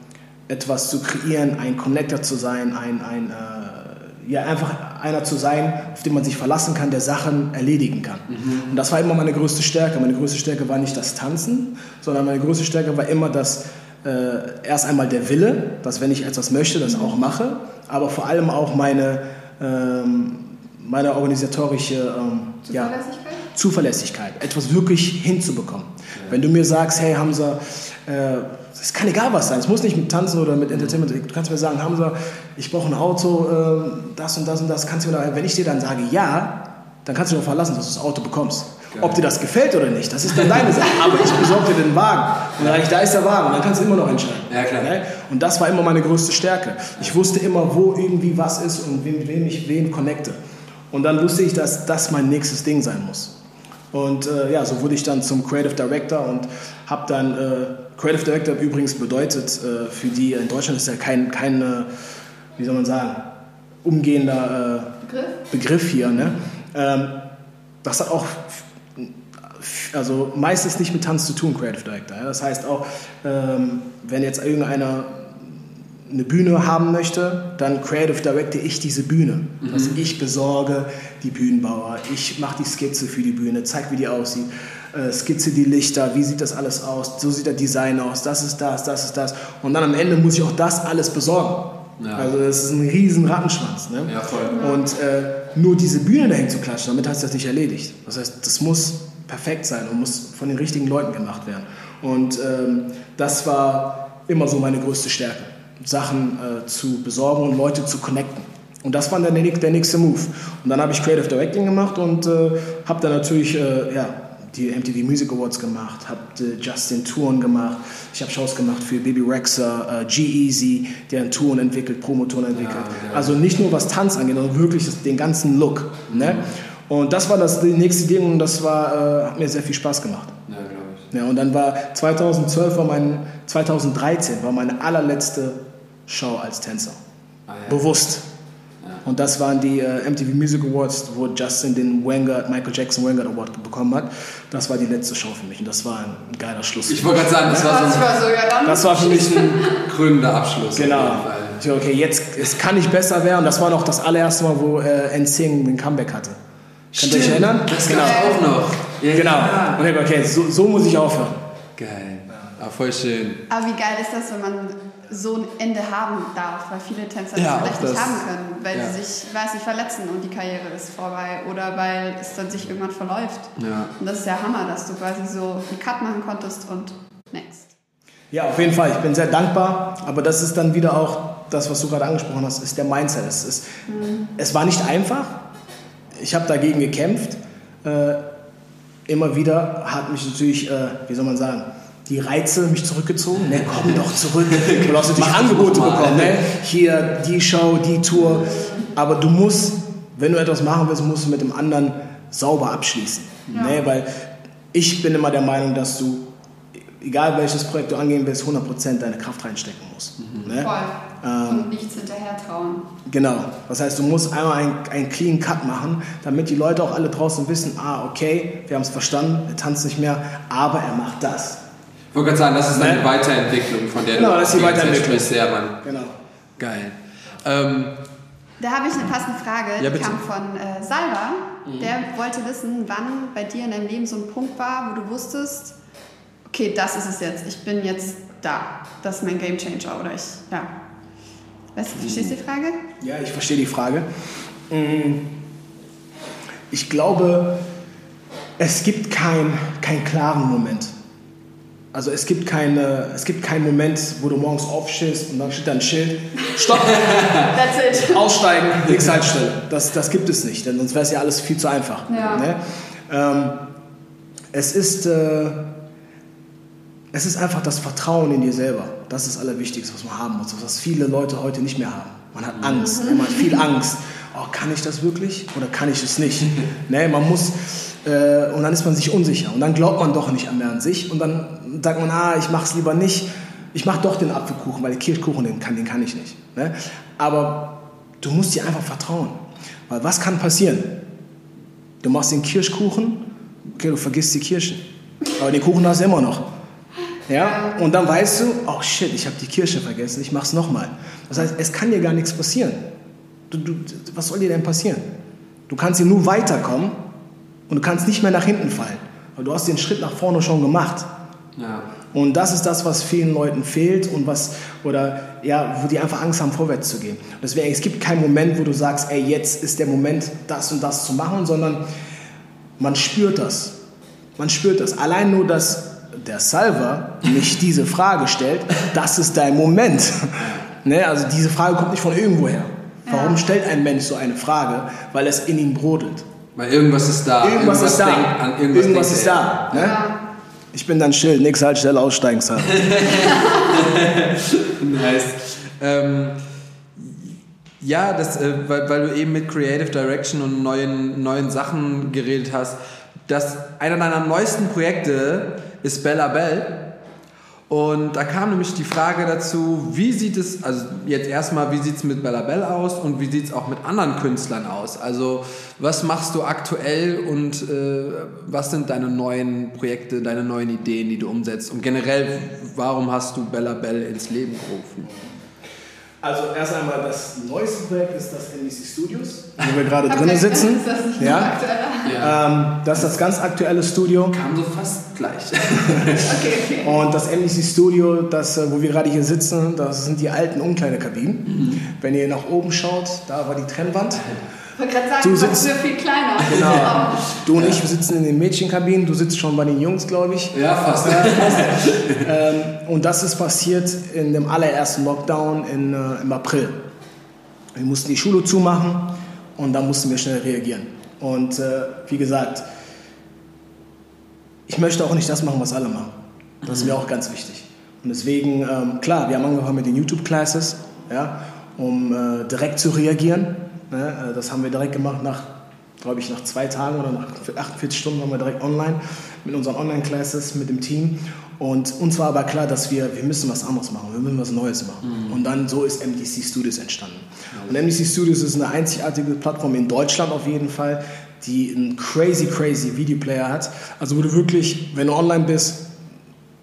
etwas zu kreieren, ein Connector zu sein, ein, ein äh, ja, einfach einer zu sein, auf den man sich verlassen kann, der Sachen erledigen kann. Mhm. Und das war immer meine größte Stärke. Meine größte Stärke war nicht das Tanzen, sondern meine größte Stärke war immer das, äh, erst einmal der Wille, dass wenn ich etwas möchte, das auch mache, aber vor allem auch meine, ähm, meine organisatorische ähm, Zuverlässigkeit? Ja, Zuverlässigkeit, etwas wirklich hinzubekommen. Ja. Wenn du mir sagst, hey Hamza, äh, es kann egal was sein, es muss nicht mit Tanzen oder mit Entertainment, du kannst mir sagen, Hamza, ich brauche ein Auto, äh, das und das und das, kannst du mir, wenn ich dir dann sage ja, dann kannst du dir verlassen, dass du das Auto bekommst. Geil. Ob dir das gefällt oder nicht, das ist dann deine Sache. Aber ich besorge dir den Wagen. Und dann ich, da ist der Wagen. Und dann kannst du immer noch entscheiden. Ja, klar. Und das war immer meine größte Stärke. Ich wusste immer, wo irgendwie was ist und mit wem ich wen connecte. Und dann wusste ich, dass das mein nächstes Ding sein muss. Und äh, ja, so wurde ich dann zum Creative Director und habe dann, äh, Creative Director übrigens bedeutet, äh, für die in Deutschland ist ja kein, kein äh, wie soll man sagen, umgehender äh, Begriff? Begriff hier. Ne? Ähm, das hat auch also meistens nicht mit Tanz zu tun, Creative Director. Ja? Das heißt auch, ähm, wenn jetzt irgendeiner eine Bühne haben möchte, dann Creative Directe ich diese Bühne. Mhm. Also ich besorge die Bühnenbauer, ich mache die Skizze für die Bühne, zeige, wie die aussieht, äh, skizze die Lichter, wie sieht das alles aus, so sieht der Design aus, das ist das, das ist das. Und dann am Ende muss ich auch das alles besorgen. Ja. Also das ist ein riesen Rattenschwanz. Ne? Ja, voll. Und äh, nur diese Bühne dahin zu klatschen, damit hast du das nicht erledigt. Das heißt, das muss perfekt sein und muss von den richtigen Leuten gemacht werden. Und ähm, das war immer so meine größte Stärke. Sachen äh, zu besorgen und Leute zu connecten. Und das war dann der, der nächste Move. Und dann habe ich Creative Directing gemacht und äh, habe dann natürlich äh, ja, die MTV Music Awards gemacht, habe äh, Justin Touren gemacht, ich habe Shows gemacht für Baby Rexer, äh, G-Eazy, der Touren entwickelt, Promotouren entwickelt. Ja, ja. Also nicht nur was Tanz angeht, sondern wirklich den ganzen Look. Ne? Und das war das nächste Ding und das war, äh, hat mir sehr viel Spaß gemacht. Ja, glaube ich. Ja, und dann war 2012 war mein, 2013 war meine allerletzte Show als Tänzer. Ah, ja. Bewusst. Ja. Und das waren die äh, MTV Music Awards, wo Justin den Vanguard, Michael Jackson Vanguard Award bekommen hat. Das war die letzte Show für mich und das war ein geiler Schluss. Ich wollte gerade sagen, das, war, so ein, war so, ja, das war für mich ein (laughs) krönender Abschluss. Genau. Ich dachte, okay, jetzt es kann nicht besser werden. Und das war noch das allererste Mal, wo äh, NSYNC den Comeback hatte. Könnt ihr euch erinnern? Das genau. auch noch. Ja, genau. Ja. Und ich okay, so, so muss ich aufhören. Geil. Ah, voll schön. Aber wie geil ist das, wenn man so ein Ende haben darf, weil viele Tänzer ja, das vielleicht nicht haben können, weil ja. sie sich, weiß nicht, verletzen und die Karriere ist vorbei oder weil es dann sich irgendwann verläuft. Ja. Und das ist ja Hammer, dass du quasi so einen Cut machen konntest und next. Ja, auf jeden Fall. Ich bin sehr dankbar, aber das ist dann wieder auch das, was du gerade angesprochen hast, ist der Mindset. Es, ist, mhm. es war nicht einfach. Ich habe dagegen gekämpft. Äh, immer wieder hat mich natürlich, äh, wie soll man sagen, die Reize mich zurückgezogen. Ne, komm doch zurück. Du hast natürlich Angebote bekommen. Ne? Hier die Show, die Tour. Aber du musst, wenn du etwas machen willst, musst du mit dem anderen sauber abschließen. Ja. Ne? Weil ich bin immer der Meinung, dass du, egal welches Projekt du angehen willst, 100% deine Kraft reinstecken musst. Mhm. Ne? Voll. Ähm, Und nichts hinterher trauen. Genau. Das heißt, du musst einmal einen, einen clean Cut machen, damit die Leute auch alle draußen wissen, ah, okay, wir haben es verstanden, er tanzt nicht mehr, aber er macht das. Ich wollte gerade sagen, das ist eine ne? Weiterentwicklung, von der genau, du das ist die Weiterentwicklung. sehr, Mann. Genau. Geil. Ähm, da habe ich eine passende Frage, ja, die kam von äh, Salva. Mhm. Der wollte wissen, wann bei dir in deinem Leben so ein Punkt war, wo du wusstest, okay, das ist es jetzt, ich bin jetzt da, das ist mein Game Changer oder ich, ja. Weißt du, verstehst du die Frage? Ja, ich verstehe die Frage. Mm. Ich glaube, es gibt keinen kein klaren Moment. Also es gibt, keine, es gibt keinen Moment, wo du morgens aufstehst und dann steht da ein Schild, stopp, (laughs) That's it. aussteigen, nächste Haltestelle. Das, das gibt es nicht, denn sonst wäre es ja alles viel zu einfach. Ja. Ne? Ähm, es, ist, äh, es ist einfach das Vertrauen in dir selber. Das ist das Allerwichtigste, was man haben muss, was viele Leute heute nicht mehr haben. Man hat Angst, mhm. man hat viel Angst. Oh, kann ich das wirklich oder kann ich es nicht? (laughs) ne, man muss äh, und dann ist man sich unsicher und dann glaubt man doch nicht mehr an sich und dann sagt man, ah, ich mache es lieber nicht. Ich mache doch den Apfelkuchen, weil der Kirschkuchen, den kann, den kann ich nicht. Ne? Aber du musst dir einfach vertrauen. Weil was kann passieren? Du machst den Kirschkuchen, okay, du vergisst die Kirschen. Aber den Kuchen hast du immer noch. Ja? Und dann weißt du, oh shit, ich habe die Kirsche vergessen, ich mach's nochmal. Das heißt, es kann dir gar nichts passieren. Du, du, was soll dir denn passieren? Du kannst hier nur weiterkommen, und du kannst nicht mehr nach hinten fallen. Weil du hast den Schritt nach vorne schon gemacht. Ja. Und das ist das, was vielen Leuten fehlt und was, oder ja, wo die einfach Angst haben, vorwärts zu gehen. Deswegen, es gibt keinen Moment, wo du sagst, ey, jetzt ist der Moment, das und das zu machen, sondern man spürt das. Man spürt das. Allein nur, dass der Salver nicht diese Frage stellt, das ist dein Moment. ne? Also diese Frage kommt nicht von irgendwoher. Warum stellt ein Mensch so eine Frage? Weil es in ihm brodelt. Weil irgendwas ist da. Irgendwas, irgendwas ist da. An, irgendwas, irgendwas ist da. Ne? Ja. Ich bin dann still, nix halt schnell aussteigen, Sir. (laughs) nice. Ähm, ja, das, äh, weil, weil du eben mit Creative Direction und neuen, neuen Sachen geredet hast. Das, einer deiner neuesten Projekte ist Bella Bell. Und da kam nämlich die Frage dazu, wie sieht es, also jetzt erstmal, wie sieht es mit Bella Bell aus und wie sieht es auch mit anderen Künstlern aus? Also was machst du aktuell und äh, was sind deine neuen Projekte, deine neuen Ideen, die du umsetzt? Und generell, warum hast du Bella Bell ins Leben gerufen? Also erst einmal das neueste Projekt ist das NBC Studios, wo wir gerade drinnen sitzen. Ist das nicht ja. ja. Ähm, das ist das ganz aktuelle Studio. Kam so fast gleich. (laughs) okay, okay. Und das NBC Studio, das, äh, wo wir gerade hier sitzen, das sind die alten Umkleidekabinen. Mhm. Wenn ihr nach oben schaut, da war die Trennwand wollte gerade sagen, du sitzt viel kleiner. Genau. (laughs) Du und ich sitzen in den Mädchenkabinen, du sitzt schon bei den Jungs, glaube ich. Ja, fast. (laughs) ähm, und das ist passiert in dem allerersten Lockdown in, äh, im April. Wir mussten die Schule zumachen und da mussten wir schnell reagieren. Und äh, wie gesagt, ich möchte auch nicht das machen, was alle machen. Das ist mir auch ganz wichtig. Und deswegen, ähm, klar, wir haben angefangen mit den YouTube-Classes, ja, um äh, direkt zu reagieren. Ne? Äh, das haben wir direkt gemacht nach, glaube ich, nach zwei Tagen oder nach 48 Stunden waren wir direkt online mit unseren Online-Classes, mit dem Team. Und uns war aber klar, dass wir, wir müssen was anderes machen, wir müssen was Neues machen. Mhm. Und dann so ist MDC Studios entstanden. Und MDC Studios ist eine einzigartige Plattform in Deutschland auf jeden Fall, die einen crazy, crazy Videoplayer hat. Also wo du wirklich, wenn du online bist,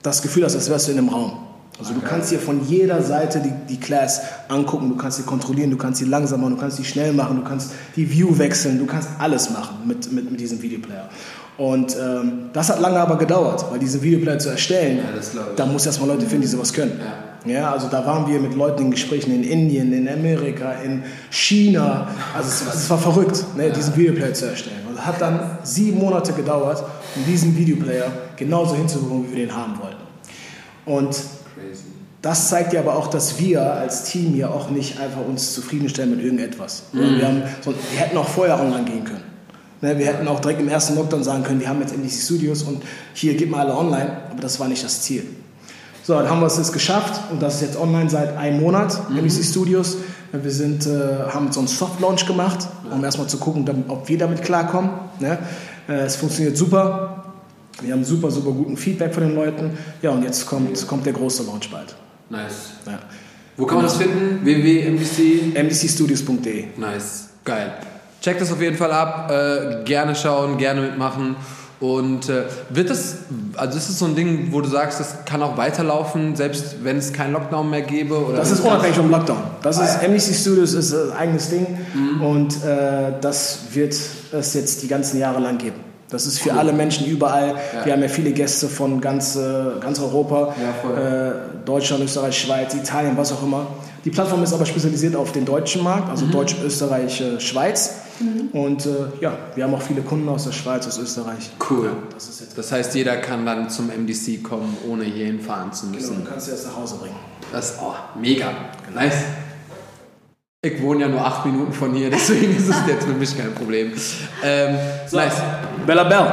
das Gefühl hast, als wärst du in einem Raum. Also du kannst dir von jeder Seite die, die Class angucken, du kannst sie kontrollieren, du kannst sie langsam machen, du kannst sie schnell machen, du kannst die View wechseln, du kannst alles machen mit, mit, mit diesem Videoplayer. Und ähm, das hat lange aber gedauert, weil diesen Videoplayer zu erstellen, ja, da muss erstmal Leute finden, die sowas können. Ja. ja. also da waren wir mit Leuten in Gesprächen in Indien, in Amerika, in China. Also es, es war verrückt, ne, ja. diesen Videoplayer zu erstellen. Und hat dann sieben Monate gedauert, um diesen Videoplayer genauso hinzubekommen, wie wir den haben wollten. Und das zeigt ja aber auch, dass wir als Team ja auch nicht einfach uns zufriedenstellen mit irgendetwas. Mhm. Wir, haben, wir hätten auch vorher online gehen können. Ne, wir hätten auch direkt im ersten Lockdown sagen können, wir haben jetzt MDC Studios und hier geht mal alle online, aber das war nicht das Ziel. So, dann haben wir es jetzt geschafft und das ist jetzt online seit einem Monat, mhm. MDC Studios. Wir sind, äh, haben so einen Soft-Launch gemacht, um erstmal zu gucken, ob wir damit klarkommen. Ne? Äh, es funktioniert super. Wir haben super, super guten Feedback von den Leuten. Ja, und jetzt kommt, kommt der große Launch bald. Nice. Ja. Wo kann man das finden? www.mdc? mdcstudios.de. Nice. Geil. Check das auf jeden Fall ab. Äh, gerne schauen, gerne mitmachen. Und äh, wird das, also ist es so ein Ding, wo du sagst, das kann auch weiterlaufen, selbst wenn es keinen Lockdown mehr gäbe? Oder das ist unabhängig vom Lockdown. Das ist, MDC Studios ist ein eigenes Ding mhm. und äh, das wird es jetzt die ganzen Jahre lang geben. Das ist für cool. alle Menschen überall. Ja. Wir haben ja viele Gäste von ganz, äh, ganz Europa, ja, äh, Deutschland, Österreich, Schweiz, Italien, was auch immer. Die Plattform ist aber spezialisiert auf den deutschen Markt, also mhm. Deutsch, Österreich, äh, Schweiz. Mhm. Und äh, ja, wir haben auch viele Kunden aus der Schweiz, aus Österreich. Cool. Ja, das, das, heißt, jeder kann dann zum MDC kommen, ohne hierhin fahren zu müssen. Genau, du kannst sie erst nach Hause bringen. Das ist oh, mega. Nice. Ich wohne ja nur acht Minuten von hier, (laughs) deswegen ist es jetzt für mich kein Problem. Ähm, so, nice. Bella Bell.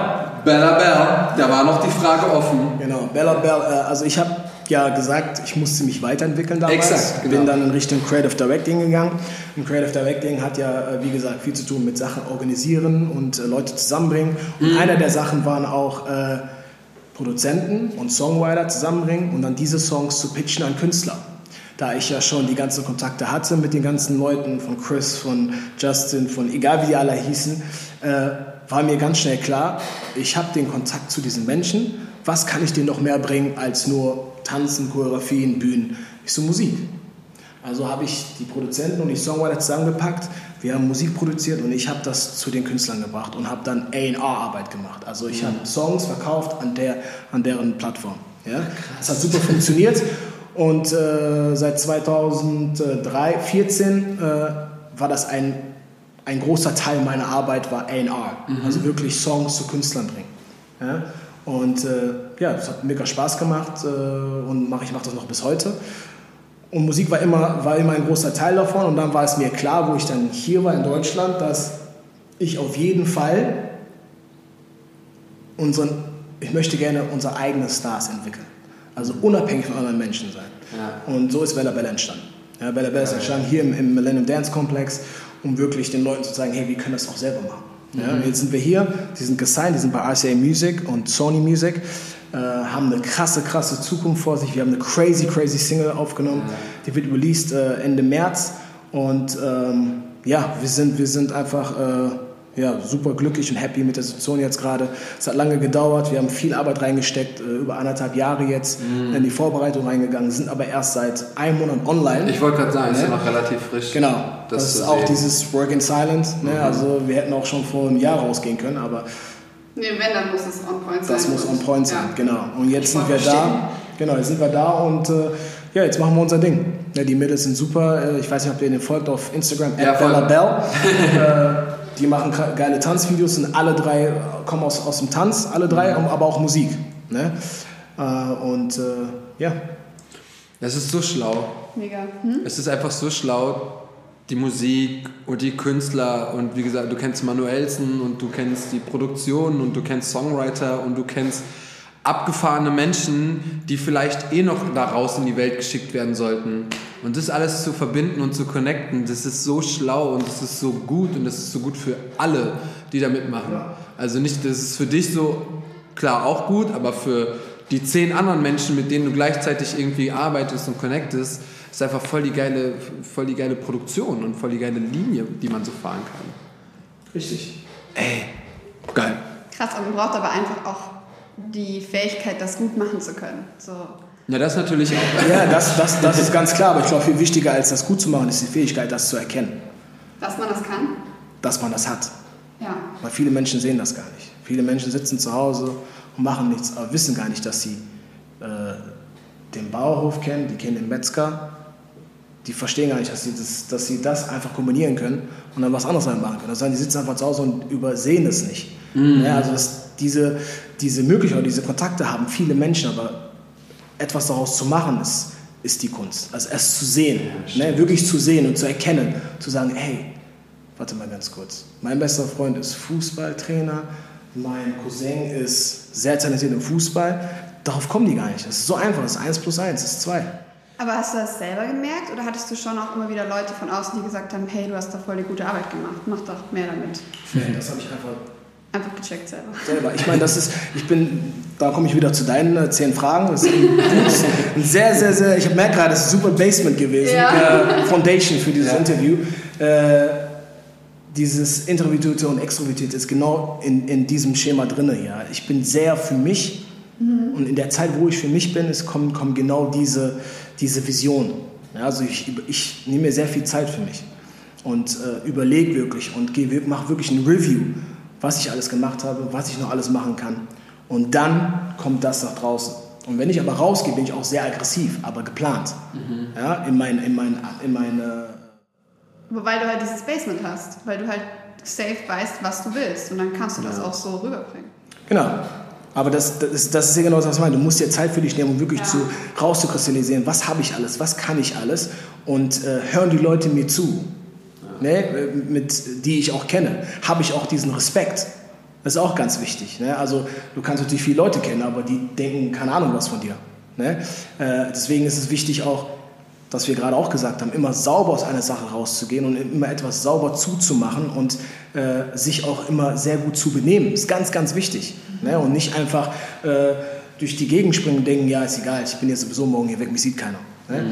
Bella Bell, da war noch die Frage offen. Genau, Bella Bell, äh, also ich habe ja gesagt, ich musste mich weiterentwickeln damals. Exakt, genau. Bin dann in Richtung Creative Directing gegangen. Und Creative Directing hat ja, äh, wie gesagt, viel zu tun mit Sachen organisieren und äh, Leute zusammenbringen. Und mhm. einer der Sachen waren auch äh, Produzenten und Songwriter zusammenbringen und dann diese Songs zu pitchen an Künstler. Da ich ja schon die ganzen Kontakte hatte mit den ganzen Leuten, von Chris, von Justin, von egal wie die alle hießen, äh, war mir ganz schnell klar, ich habe den Kontakt zu diesen Menschen. Was kann ich denen noch mehr bringen als nur Tanzen, Choreografien, Bühnen. Ich so Musik. Also habe ich die Produzenten und die Songwriter zusammengepackt. Wir haben Musik produziert und ich habe das zu den Künstlern gebracht und habe dann A&R-Arbeit gemacht. Also ich mhm. habe Songs verkauft an, der, an deren Plattform. Ja? Das hat super funktioniert (laughs) und äh, seit 2014 äh, war das ein, ein großer Teil meiner Arbeit war A&R. Mhm. Also wirklich Songs zu Künstlern bringen. Ja? Und äh, ja, es hat mega Spaß gemacht äh, und mach, ich mache das noch bis heute. Und Musik war immer, war immer ein großer Teil davon. Und dann war es mir klar, wo ich dann hier war in Deutschland, dass ich auf jeden Fall unseren, ich möchte gerne unsere eigenen Stars entwickeln. Also unabhängig von anderen Menschen sein. Ja. Und so ist Bella Bella entstanden. Ja, Bella Bella ist entstanden hier im, im Millennium Dance Komplex, um wirklich den Leuten zu zeigen, hey, wir können das auch selber machen. Ja, mhm. Jetzt sind wir hier, die sind gesigned, die sind bei RCA Music und Sony Music, äh, haben eine krasse, krasse Zukunft vor sich. Wir haben eine crazy, crazy Single aufgenommen, mhm. die wird released äh, Ende März. Und ähm, ja, wir sind, wir sind einfach äh, ja, super glücklich und happy mit der Situation jetzt gerade. Es hat lange gedauert, wir haben viel Arbeit reingesteckt, äh, über anderthalb Jahre jetzt mm. in die Vorbereitung reingegangen, sind aber erst seit einem Monat online. Ich wollte gerade sagen, ne? ist ja noch relativ frisch. Genau, das, das ist auch sehen. dieses Work in Silence. Ne? Mhm. Also wir hätten auch schon vor einem Jahr rausgehen können, aber... Nee, wenn, dann muss es on point sein. Das muss on point sein, ja. genau. Und jetzt sind wir da. Genau, jetzt sind wir da und äh, ja, jetzt machen wir unser Ding. Ja, die Mädels sind super. Äh, ich weiß nicht, ob ihr den folgt auf Instagram, ja, Bella Bell. (laughs) äh, die machen geile Tanzvideos und alle drei kommen aus, aus dem Tanz, alle drei, mhm. aber auch Musik. Ne? Äh, und äh, ja. Es ist so schlau. Mega. Hm? Es ist einfach so schlau, die Musik und die Künstler und wie gesagt, du kennst Manuelsen und du kennst die Produktion und du kennst Songwriter und du kennst abgefahrene Menschen, die vielleicht eh noch da raus in die Welt geschickt werden sollten. Und das alles zu verbinden und zu connecten, das ist so schlau und das ist so gut und das ist so gut für alle, die da mitmachen. Also nicht, das ist für dich so klar auch gut, aber für die zehn anderen Menschen, mit denen du gleichzeitig irgendwie arbeitest und connectest, ist einfach voll die geile, voll die geile Produktion und voll die geile Linie, die man so fahren kann. Richtig. Ey, geil. Krass, aber man braucht aber einfach auch die Fähigkeit, das gut machen zu können. So. Ja, das natürlich auch. Ja, das, das, das ist ganz klar. Aber ich glaube, viel wichtiger als das gut zu machen, ist die Fähigkeit, das zu erkennen. Dass man das kann? Dass man das hat. Ja. Weil viele Menschen sehen das gar nicht. Viele Menschen sitzen zu Hause und machen nichts, aber wissen gar nicht, dass sie äh, den Bauhof kennen, die kennen den Metzger. Die verstehen gar nicht, dass sie das, dass sie das einfach kombinieren können und dann was anderes machen können. Also die sitzen einfach zu Hause und übersehen es nicht. Mhm. Ja, also das, diese, diese Möglichkeit, diese Kontakte haben viele Menschen, aber etwas daraus zu machen ist, ist die Kunst. Also es zu sehen, ja, ne, wirklich zu sehen und zu erkennen, zu sagen, hey, warte mal ganz kurz. Mein bester Freund ist Fußballtrainer, mein Cousin ist sehr talentiert im Fußball. Darauf kommen die gar nicht. Das ist so einfach. Das ist 1 plus 1, das ist 2. Aber hast du das selber gemerkt oder hattest du schon auch immer wieder Leute von außen, die gesagt haben, hey, du hast da voll die gute Arbeit gemacht, mach doch mehr damit? Nee, das habe ich einfach Einfach gecheckt selber. selber. Ich meine, das ist, ich bin, da komme ich wieder zu deinen äh, zehn Fragen. Das ist ein, ein sehr, sehr, sehr, ich merke gerade, das ist super Basement gewesen, Ja. äh, Foundation für dieses Ja. Interview. Äh, dieses Introvertierte und Extrovertierte ist genau in, in diesem Schema drin. Ja. Ich bin sehr für mich und in der Zeit, wo ich für mich bin, es kommen, kommen genau diese, diese Visionen. Ja, also ich, ich nehme mir sehr viel Zeit für mich und äh, überlege wirklich und mache wirklich ein Review, was ich alles gemacht habe, was ich noch alles machen kann. Und dann kommt das nach draußen. Und wenn ich aber rausgehe, bin ich auch sehr aggressiv, aber geplant. Ja, in mein, in mein, in meine, Wobei du halt dieses Basement hast, weil du halt safe weißt, was du willst und dann kannst du das auch so rüberbringen. genau. Aber das, das, ist, das ist ja genau das, was ich meine. Du musst dir Zeit für dich nehmen, um wirklich Ja. zu, rauszukristallisieren, was habe ich alles, was kann ich alles und äh, hören die Leute mir zu, ne? mit, die ich auch kenne. Habe ich auch diesen Respekt. Das ist auch ganz wichtig. Ne? Also du kannst natürlich viele Leute kennen, aber die denken keine Ahnung was von dir. Ne? Äh, deswegen ist es wichtig auch, was wir gerade auch gesagt haben, immer sauber aus einer Sache rauszugehen und immer etwas sauber zuzumachen und äh, sich auch immer sehr gut zu benehmen. Ist ganz, ganz wichtig. Ne? Und nicht einfach äh, durch die Gegend springen und denken, ja, ist egal, ich bin jetzt sowieso morgen hier weg, mich sieht keiner. Ne?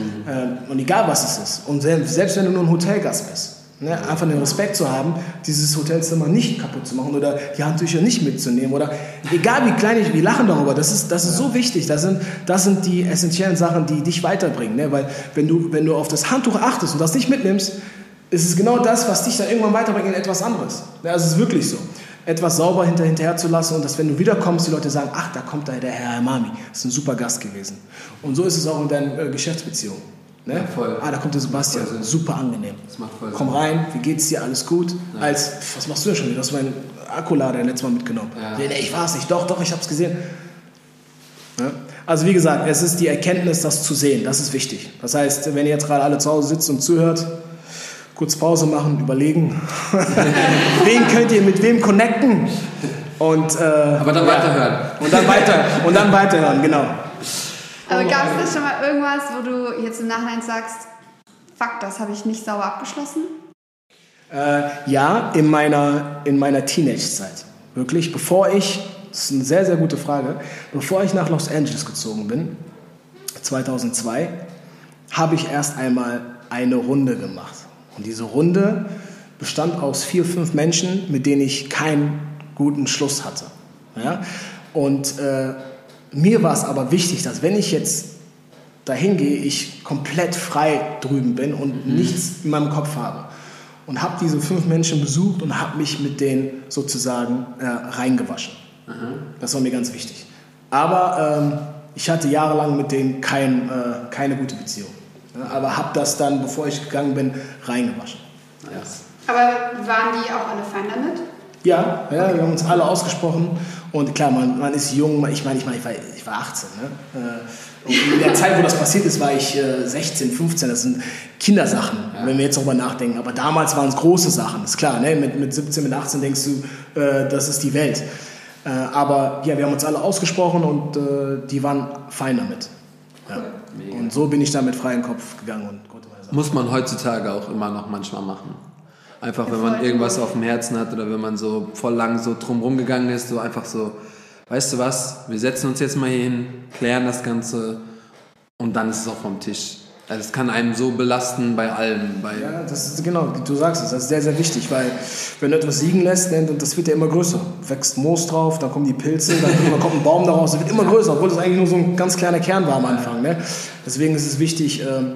Äh, und egal, was es ist. Und selbst, selbst wenn du nur ein Hotelgast bist, Ne, einfach den Respekt zu haben, dieses Hotelzimmer nicht kaputt zu machen oder die Handtücher nicht mitzunehmen oder egal wie klein ich, wir lachen darüber, das ist, das ist so wichtig, das sind, das sind die essentiellen Sachen, die dich weiterbringen, ne? weil wenn du, wenn du auf das Handtuch achtest und das nicht mitnimmst, ist es genau das, was dich dann irgendwann weiterbringt in etwas anderes. Ne? Also ist wirklich so. Etwas sauber hinter, hinterher zu lassen und dass, wenn du wiederkommst, die Leute sagen, ach, da kommt da der Herr Mami, das ist ein super Gast gewesen. Und so ist es auch in deinen äh, Geschäftsbeziehungen. Ne? Ja, voll. Ah, da kommt der Sebastian, Voll super angenehm. Das macht voll Komm Sinn. rein, wie geht's dir, alles gut? Als, pf, was machst du denn schon wieder? Du hast meinen Akkulader letztes Mal mitgenommen. Ja. Nee, nee, ich war's nicht. Doch, doch, ich hab's gesehen. Ja? Also wie gesagt, es ist die Erkenntnis, das zu sehen. Das ist wichtig. Das heißt, wenn ihr jetzt gerade alle zu Hause sitzt und zuhört, kurz Pause machen, überlegen, (laughs) wen könnt ihr mit wem connecten und äh, Aber dann weiterhören. Und dann weiter und dann weiterhören, genau. Aber gab es da schon mal irgendwas, wo du jetzt im Nachhinein sagst, fuck, das habe ich nicht sauber abgeschlossen? Äh, ja, in meiner, in meiner Teenage-Zeit. Wirklich, bevor ich, das ist eine sehr, sehr gute Frage, bevor ich nach Los Angeles gezogen bin, 2002, habe ich erst einmal eine Runde gemacht. Und diese Runde bestand aus vier, fünf Menschen, mit denen ich keinen guten Schluss hatte. Ja? Und äh, mir war es aber wichtig, dass wenn ich jetzt dahin gehe, ich komplett frei drüben bin und nichts in meinem Kopf habe. Und habe diese fünf Menschen besucht und habe mich mit denen sozusagen äh, reingewaschen. Das war mir ganz wichtig. Aber ähm, ich hatte jahrelang mit denen kein, äh, keine gute Beziehung. Ja, aber habe das dann, bevor ich gegangen bin, reingewaschen. Aber waren die auch alle fein damit? Ja, ja, wir haben uns alle ausgesprochen. Und klar, man, man ist jung. Ich meine, ich, mein, ich, war, ich war 18. Ne? Äh, Und in der Zeit, wo das passiert ist, war ich äh, 16, 15. Das sind Kindersachen, wenn wir jetzt darüber nachdenken. Aber damals waren es große Sachen. Ist klar, ne? mit, mit 17, mit 18 denkst du, äh, das ist die Welt. Äh, aber ja, wir haben uns alle ausgesprochen und äh, die waren fein damit. Ja. Und so bin ich da mit freiem Kopf gegangen und meine. Muss man heutzutage auch immer noch manchmal machen. Einfach, wenn man irgendwas auf dem Herzen hat oder wenn man so voll lang so drumrum gegangen ist, so einfach so, weißt du was, wir setzen uns jetzt mal hier hin, klären das Ganze und dann ist es auch vom Tisch. Also es kann einem so belasten bei allem. Bei, Ja, das ist genau, du sagst es, das ist sehr, sehr wichtig, weil wenn du etwas liegen lässt, dann, das wird ja immer größer. Wächst Moos drauf, dann kommen die Pilze, dann kommt ein Baum daraus, das wird immer größer, obwohl das eigentlich nur so ein ganz kleiner Kern war am Anfang. Ne? Deswegen ist es wichtig, ähm,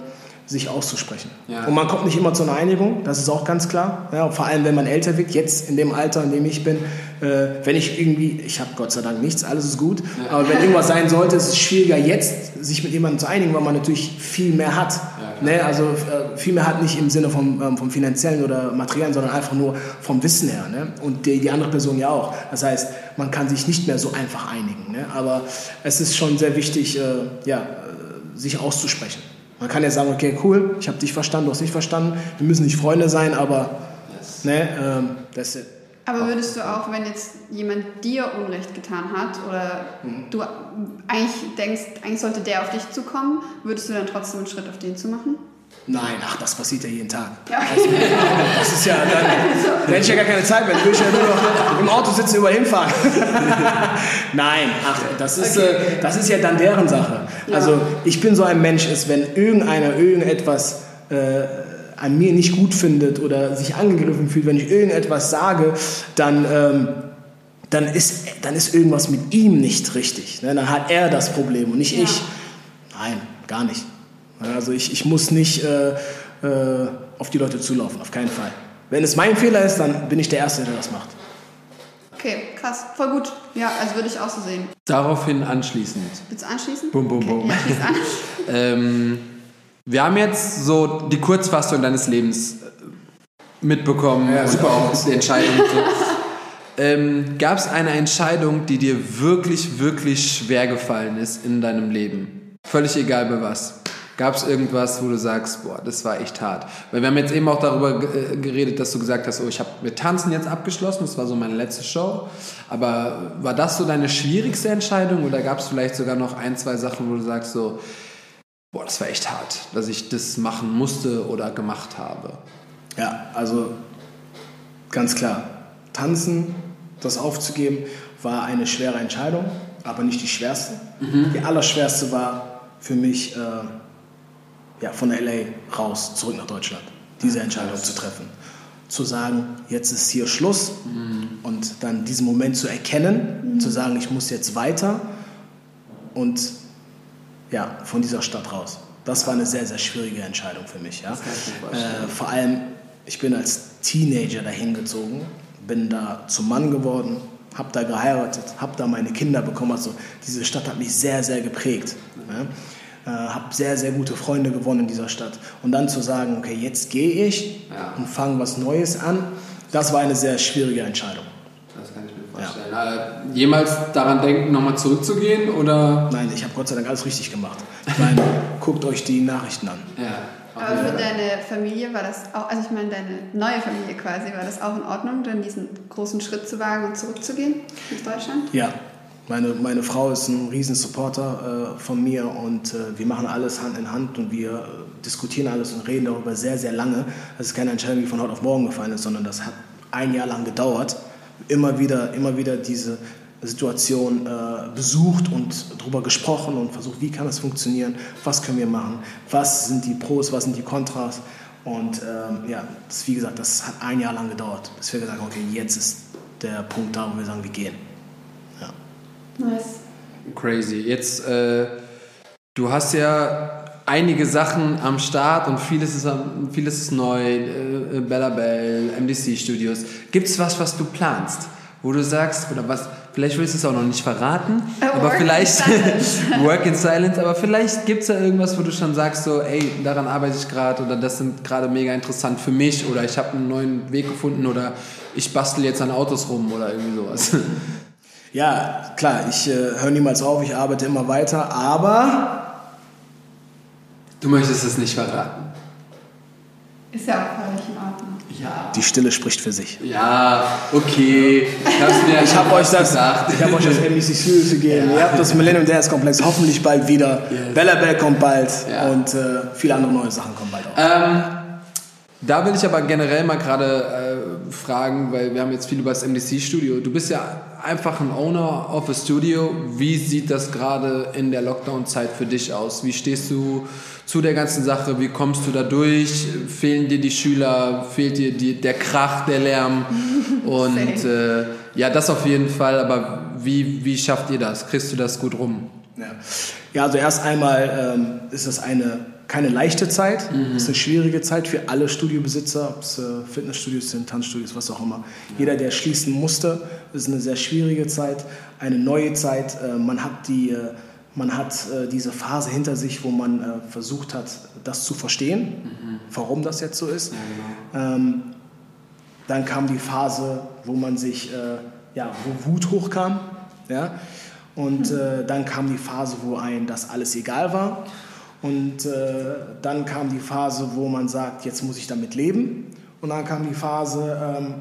sich auszusprechen. Ja. Und man kommt nicht immer zu einer Einigung, das ist auch ganz klar. Ja, vor allem, wenn man älter wird, jetzt in dem Alter, in dem ich bin, äh, wenn ich irgendwie, ich habe Gott sei Dank nichts, alles ist gut, aber wenn irgendwas sein sollte, ist es schwieriger jetzt, sich mit jemandem zu einigen, weil man natürlich viel mehr hat. ne? Also äh, viel mehr hat nicht im Sinne vom, ähm, vom finanziellen oder materiellen, sondern einfach nur vom Wissen her. Ne? Und die, die andere Person ja auch. Das heißt, man kann sich nicht mehr so einfach einigen. Ne? Aber es ist schon sehr wichtig, äh, ja, äh, sich auszusprechen. Man kann ja sagen, okay, cool, ich habe dich verstanden, du hast dich verstanden. Wir müssen nicht Freunde sein, aber Ne, ähm, das, Aber würdest du auch, wenn jetzt jemand dir Unrecht getan hat oder du eigentlich denkst, eigentlich sollte der auf dich zukommen, würdest du dann trotzdem einen Schritt auf den zu machen? Nein, ach, das passiert ja jeden Tag. Ja. Das ist ja, dann, (laughs) dann hätte ich ja gar keine Zeit mehr. Dann würde ich ja nur noch im Auto sitzen und überall hinfahren. (laughs) Nein, ach, das ist, äh, das ist ja dann deren Sache. Also ich bin so ein Mensch, ist, wenn irgendeiner irgendetwas äh, an mir nicht gut findet oder sich angegriffen fühlt, wenn ich irgendetwas sage, dann, ähm, dann, ist, dann ist irgendwas mit ihm nicht richtig. Ne? Dann hat er das Problem und nicht Ja. ich. Nein, gar nicht. Also ich, ich muss nicht äh, äh, auf die Leute zulaufen, auf keinen Fall. Wenn es mein Fehler ist, dann bin ich der Erste, der das macht. Okay, krass, voll gut. Ja, also würde ich auch so sehen. Daraufhin anschließend. Willst du anschließen? Bum, bum, okay. bum. Ja, schließ an. (laughs) Ähm, wir haben jetzt so die Kurzfassung deines Lebens äh, mitbekommen Ja, und super. auch die Entscheidung. So. (laughs) Ähm, Gab es eine Entscheidung, die dir wirklich, wirklich schwer gefallen ist in deinem Leben? Völlig egal bei was. Gab es irgendwas, wo du sagst, boah, das war echt hart? Weil wir haben jetzt eben auch darüber äh, geredet, dass du gesagt hast, oh, ich habe mit Tanzen jetzt abgeschlossen, das war so meine letzte Show. Aber war das so deine schwierigste Entscheidung oder gab es vielleicht sogar noch ein, zwei Sachen, wo du sagst, so, boah, das war echt hart, dass ich das machen musste oder gemacht habe? Ja, also ganz klar. Tanzen, das aufzugeben, war eine schwere Entscheidung, aber nicht die schwerste. Die allerschwerste war für mich, äh, ja, von LA raus, zurück nach Deutschland, diese Entscheidung zu treffen. Zu sagen, jetzt ist hier Schluss und dann diesen Moment zu erkennen, zu sagen, ich muss jetzt weiter und ja, von dieser Stadt raus. Das war eine sehr, sehr schwierige Entscheidung für mich. Ja. Äh, vor allem, ich bin als Teenager dahin gezogen, bin da zum Mann geworden, habe da geheiratet, habe da meine Kinder bekommen. Also diese Stadt hat mich sehr, sehr geprägt. Ja. Äh, habe sehr, sehr gute Freunde gewonnen in dieser Stadt. Und dann zu sagen, okay, jetzt gehe ich Ja. und fange was Neues an, das war eine sehr schwierige Entscheidung. Das kann ich mir vorstellen. Äh, jemals daran denken, nochmal zurückzugehen oder? Nein, ich habe Gott sei Dank alles richtig gemacht. Ich meine, (laughs) guckt euch die Nachrichten an. Ja. Aber für deine Familie war das auch, also ich meine deine neue Familie quasi, war das auch in Ordnung, dann diesen großen Schritt zu wagen und zurückzugehen nach Deutschland? Ja, meine, meine Frau ist ein riesen Supporter äh, von mir und äh, wir machen alles Hand in Hand und wir äh, diskutieren alles und reden darüber sehr, sehr lange. Das ist keine Entscheidung, die von heute auf morgen gefallen ist, sondern das hat ein Jahr lang gedauert. Immer wieder, immer wieder diese Situation äh, besucht und darüber gesprochen und versucht, wie kann das funktionieren, was können wir machen, was sind die Pros, was sind die Kontras. Und ähm, ja, das, wie gesagt, das hat ein Jahr lang gedauert, bis wir gesagt haben, okay, jetzt ist der Punkt da, wo wir sagen, wir gehen. Ja. Nice. Crazy. Jetzt, äh, du hast ja einige Sachen am Start und vieles ist, vieles ist neu. Äh, Bella Bell, MDC Studios. Gibt es was, was du planst? Wo du sagst, oder was, vielleicht willst du es auch noch nicht verraten, Äh, aber in vielleicht (laughs) silence. Work in Silence, aber vielleicht gibt es da irgendwas, wo du schon sagst, so, ey, daran arbeite ich gerade oder das sind gerade mega interessant für mich oder ich habe einen neuen Weg gefunden oder ich bastel jetzt an Autos rum oder irgendwie sowas. (laughs) Ja, klar, ich äh, höre niemals auf, ich arbeite immer weiter, aber Du möchtest es nicht verraten. Ist ja auch völlig in Ordnung. Ja. die Stille spricht für sich. Ja, okay. Mir Ich habe euch das, gesagt. ich habe euch das MBC Studios gegeben. Ihr habt das Millennium Dance Komplex hoffentlich bald wieder. Yes. Bella Bell kommt bald Ja. und äh, viele andere neue Sachen kommen bald auch. Ähm, da will ich aber generell mal gerade äh, fragen, weil wir haben jetzt viel über das MDC-Studio. Du bist ja einfach ein Owner of a Studio. Wie sieht das gerade in der Lockdown-Zeit für dich aus? Wie stehst du zu der ganzen Sache? Wie kommst du da durch? Fehlen dir die Schüler? Fehlt dir die, der Krach, der Lärm? (laughs) Und äh, ja, das auf jeden Fall. Aber wie, wie schafft ihr das? Kriegst du das gut rum? Ja. ja, also erst einmal ähm, ist es eine keine leichte Zeit, es ist eine schwierige Zeit für alle Studiobesitzer, ob es äh, Fitnessstudios sind, Tanzstudios, was auch immer. Jeder, der schließen musste, ist eine sehr schwierige Zeit, eine neue Zeit. Äh, man hat die äh, man hat diese Phase hinter sich, wo man versucht hat, das zu verstehen, warum das jetzt so ist. Ähm, dann kam die Phase, wo man sich, ja, wo Wut hochkam, ja. Und äh, dann kam die Phase, wo einem das alles egal war. Und äh, dann kam die Phase, wo man sagt, jetzt muss ich damit leben. und dann kam die Phase, ähm,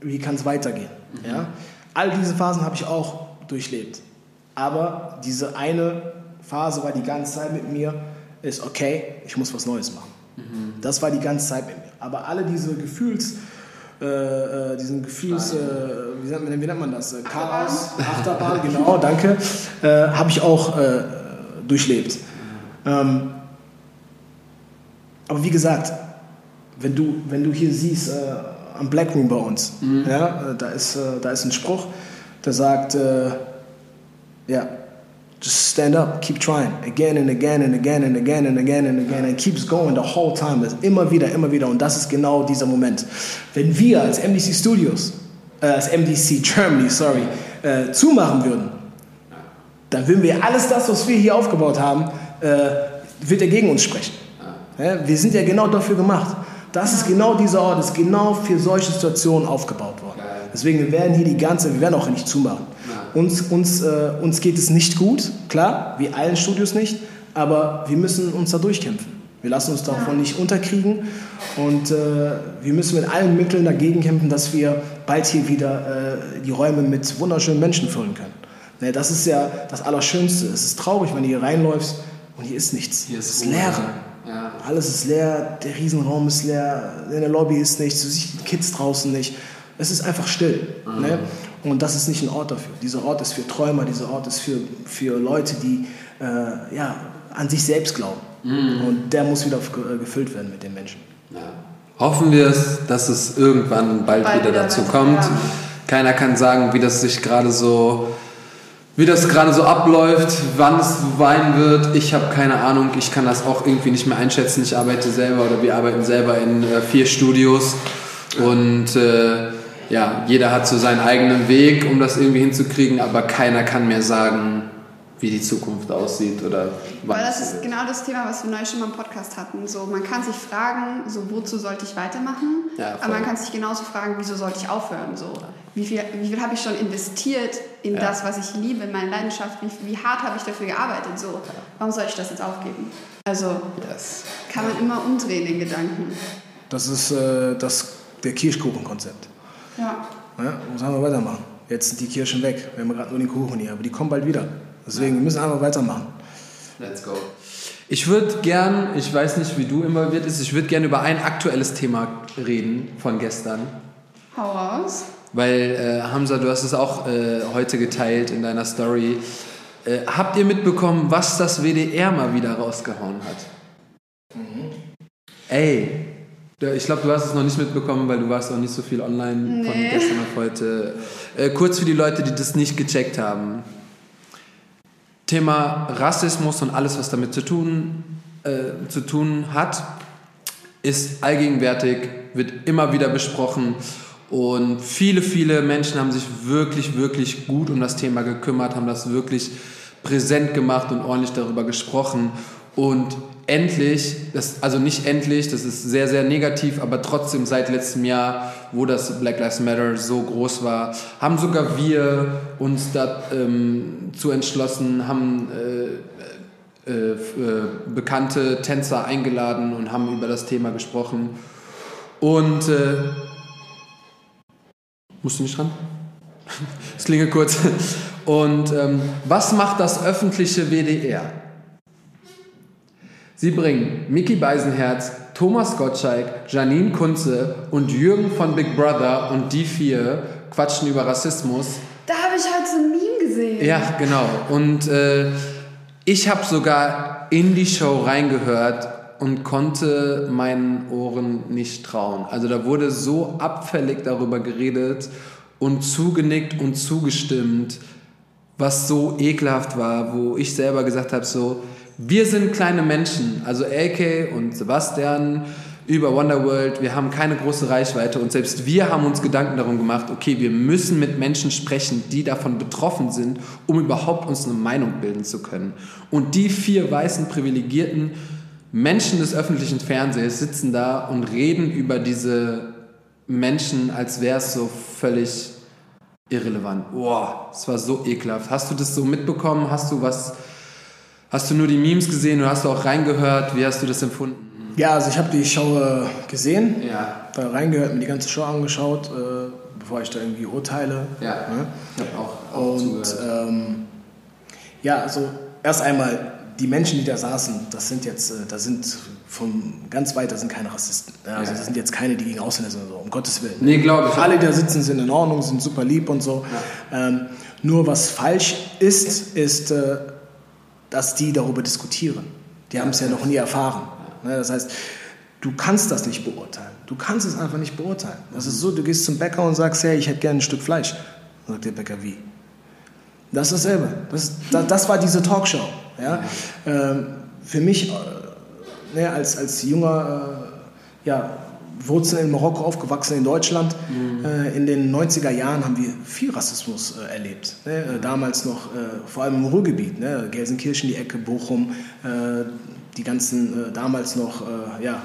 wie kann es weitergehen. Mhm. Ja? All diese Phasen habe ich auch durchlebt. Aber diese eine Phase war die ganze Zeit mit mir, ist okay, ich muss was Neues machen. Mhm. Das war die ganze Zeit mit mir. Aber alle diese Gefühls, äh, äh diesen Gefühls, äh, wie, nennt man, wie, nennt man, das? Äh, Chaos, Achterbahn, genau, danke, äh, habe ich auch durchlebt. Ähm, aber wie gesagt, wenn du, wenn du hier siehst, am Black Room bei uns, mhm. ja, da, ist, da ist ein Spruch, der sagt, ja, just stand up, keep trying, again and again and again and again and again and again and keeps going the whole time. Das immer wieder, immer wieder und das ist genau dieser Moment. Wenn wir als MDC Studios, äh, als MDC Germany, sorry, äh, zumachen würden, dann würden wir alles das, was wir hier aufgebaut haben, äh, wird er gegen uns sprechen. Ja, wir sind ja genau dafür gemacht. Das ist genau dieser Ort, ist genau für solche Situationen aufgebaut worden. Deswegen, wir werden hier die ganze, wir werden auch nicht zumachen. Uns, uns, äh, uns geht es nicht gut, klar, wie allen Studios nicht, aber wir müssen uns da durchkämpfen. Wir lassen uns davon nicht unterkriegen und äh, wir müssen mit allen Mitteln dagegen kämpfen, dass wir bald hier wieder äh, die Räume mit wunderschönen Menschen füllen können. Ne, das ist ja das Allerschönste. Es ist traurig, wenn du hier reinläufst und hier ist nichts. Hier ist es ist leer. Ja. Alles ist leer, der Riesenraum ist leer, in der Lobby ist nichts, du siehst die Kids draußen nicht. Es ist einfach still. Mhm. Ne? Und das ist nicht ein Ort dafür. Dieser Ort ist für Träumer, dieser Ort ist für, für Leute, die äh, ja, an sich selbst glauben. Mhm. Und der muss wieder gefüllt werden mit den Menschen. Ja. Hoffen wir es, dass es irgendwann bald, bald wieder, wieder, dazu kommt. Ja. Keiner kann sagen, wie das sich gerade so wie das gerade so abläuft, wann es weinen wird, ich habe keine Ahnung. Ich kann das auch irgendwie nicht mehr einschätzen. Ich arbeite selber oder wir arbeiten selber in äh, vier Studios und äh, ja, jeder hat so seinen eigenen Weg, um das irgendwie hinzukriegen, aber keiner kann mehr sagen, wie die Zukunft aussieht oder Weil das ist genau das Thema, was wir neu schon mal im Podcast hatten. So, man kann sich fragen, so wozu sollte ich weitermachen? Ja, aber man kann sich genauso fragen, wieso sollte ich aufhören? So, wie viel, wie viel habe ich schon investiert in ja. das, was ich liebe, in meine Leidenschaft? Wie, wie hart habe ich dafür gearbeitet? So, warum soll ich das jetzt aufgeben? Also das kann man immer umdrehen den Gedanken. Das ist äh, das, der Kirschkuchenkonzept. Ja. ja muss wir weitermachen. Jetzt sind die Kirschen weg. Wir haben gerade nur den Kuchen hier, aber die kommen bald wieder. Deswegen, wir müssen einfach weitermachen. Let's go. Ich würde gern, ich weiß nicht, wie du involviert bist, ich würde gern über ein aktuelles Thema reden von gestern. Hau raus. Weil, äh, Hamza, du hast es auch äh, heute geteilt in deiner Story. Äh, habt ihr mitbekommen, was das WDR mal wieder rausgehauen hat? Mhm. Ey, ich glaube, du hast es noch nicht mitbekommen, weil du warst auch nicht so viel online nee. von gestern auf heute. Äh, kurz für die Leute, die das nicht gecheckt haben. Thema Rassismus und alles, was damit zu tun, äh, zu tun hat, ist allgegenwärtig, wird immer wieder besprochen. Und viele, viele Menschen haben sich wirklich, wirklich gut um das Thema gekümmert, haben das wirklich präsent gemacht und ordentlich darüber gesprochen. Und endlich, das, also nicht endlich, das ist sehr, sehr negativ, aber trotzdem seit letztem Jahr, wo das Black Lives Matter so groß war, haben sogar wir uns dazu ähm, entschlossen, haben äh, äh, äh, bekannte Tänzer eingeladen und haben über das Thema gesprochen. Und äh, musst du nicht ran? (laughs) Das klinge kurz. Und ähm, was macht das öffentliche WDR? Sie bringen Mickey Beisenherz, Thomas Gottschalk, Janine Kunze und Jürgen von Big Brother und die vier quatschen über Rassismus. Da habe ich heute so ein Meme gesehen. Ja, genau. Und äh, ich habe sogar in die Show reingehört und konnte meinen Ohren nicht trauen. Also da wurde so abfällig darüber geredet und zugenickt und zugestimmt, was so ekelhaft war, wo ich selber gesagt habe, so, wir sind kleine Menschen, also AK und Sebastian über Wonderworld, wir haben keine große Reichweite und selbst wir haben uns Gedanken darum gemacht, okay, wir müssen mit Menschen sprechen, die davon betroffen sind, um überhaupt uns eine Meinung bilden zu können. Und die vier weißen privilegierten Menschen des öffentlichen Fernsehens sitzen da und reden über diese Menschen, als wäre es so völlig irrelevant. Boah, es war so ekelhaft. Hast du das so mitbekommen? Hast du was Hast du nur die Memes gesehen oder hast du auch reingehört? Wie hast du das empfunden? Ja, also ich habe die Show äh, gesehen, Ja. da reingehört, mir die ganze Show angeschaut, äh, bevor ich da irgendwie urteile. Ja. Ne? Ich habe auch, auch Und ähm, ja, also erst einmal, die Menschen, die da saßen, das sind jetzt, äh, da sind von ganz weit, da sind keine Rassisten. Ja, also Ja. das sind jetzt keine, die gegen Ausländer sind, oder so, um Gottes Willen. Nee, glaube ich. Alle, die da sitzen, sind in Ordnung, sind super lieb und so. Ähm, nur was falsch ist, ist, äh, dass die darüber diskutieren. Die haben es ja noch nie erfahren. Ne, Das heißt, du kannst das nicht beurteilen. Du kannst es einfach nicht beurteilen. Das ist so, du gehst zum Bäcker und sagst, hey, ich hätte gerne ein Stück Fleisch. Dann sagt der Bäcker, wie? Das ist dasselbe. Das, das, das war diese Talkshow. Ja? Ähm, für mich, äh, ne, als, als junger, äh, ja, Wurzeln in Marokko aufgewachsen, in Deutschland, äh, in den 90er Jahren haben wir viel Rassismus äh, erlebt. Ne? Äh, damals noch, vor allem im Ruhrgebiet, ne? Gelsenkirchen, die Ecke, Bochum, die ganzen, damals noch, ja,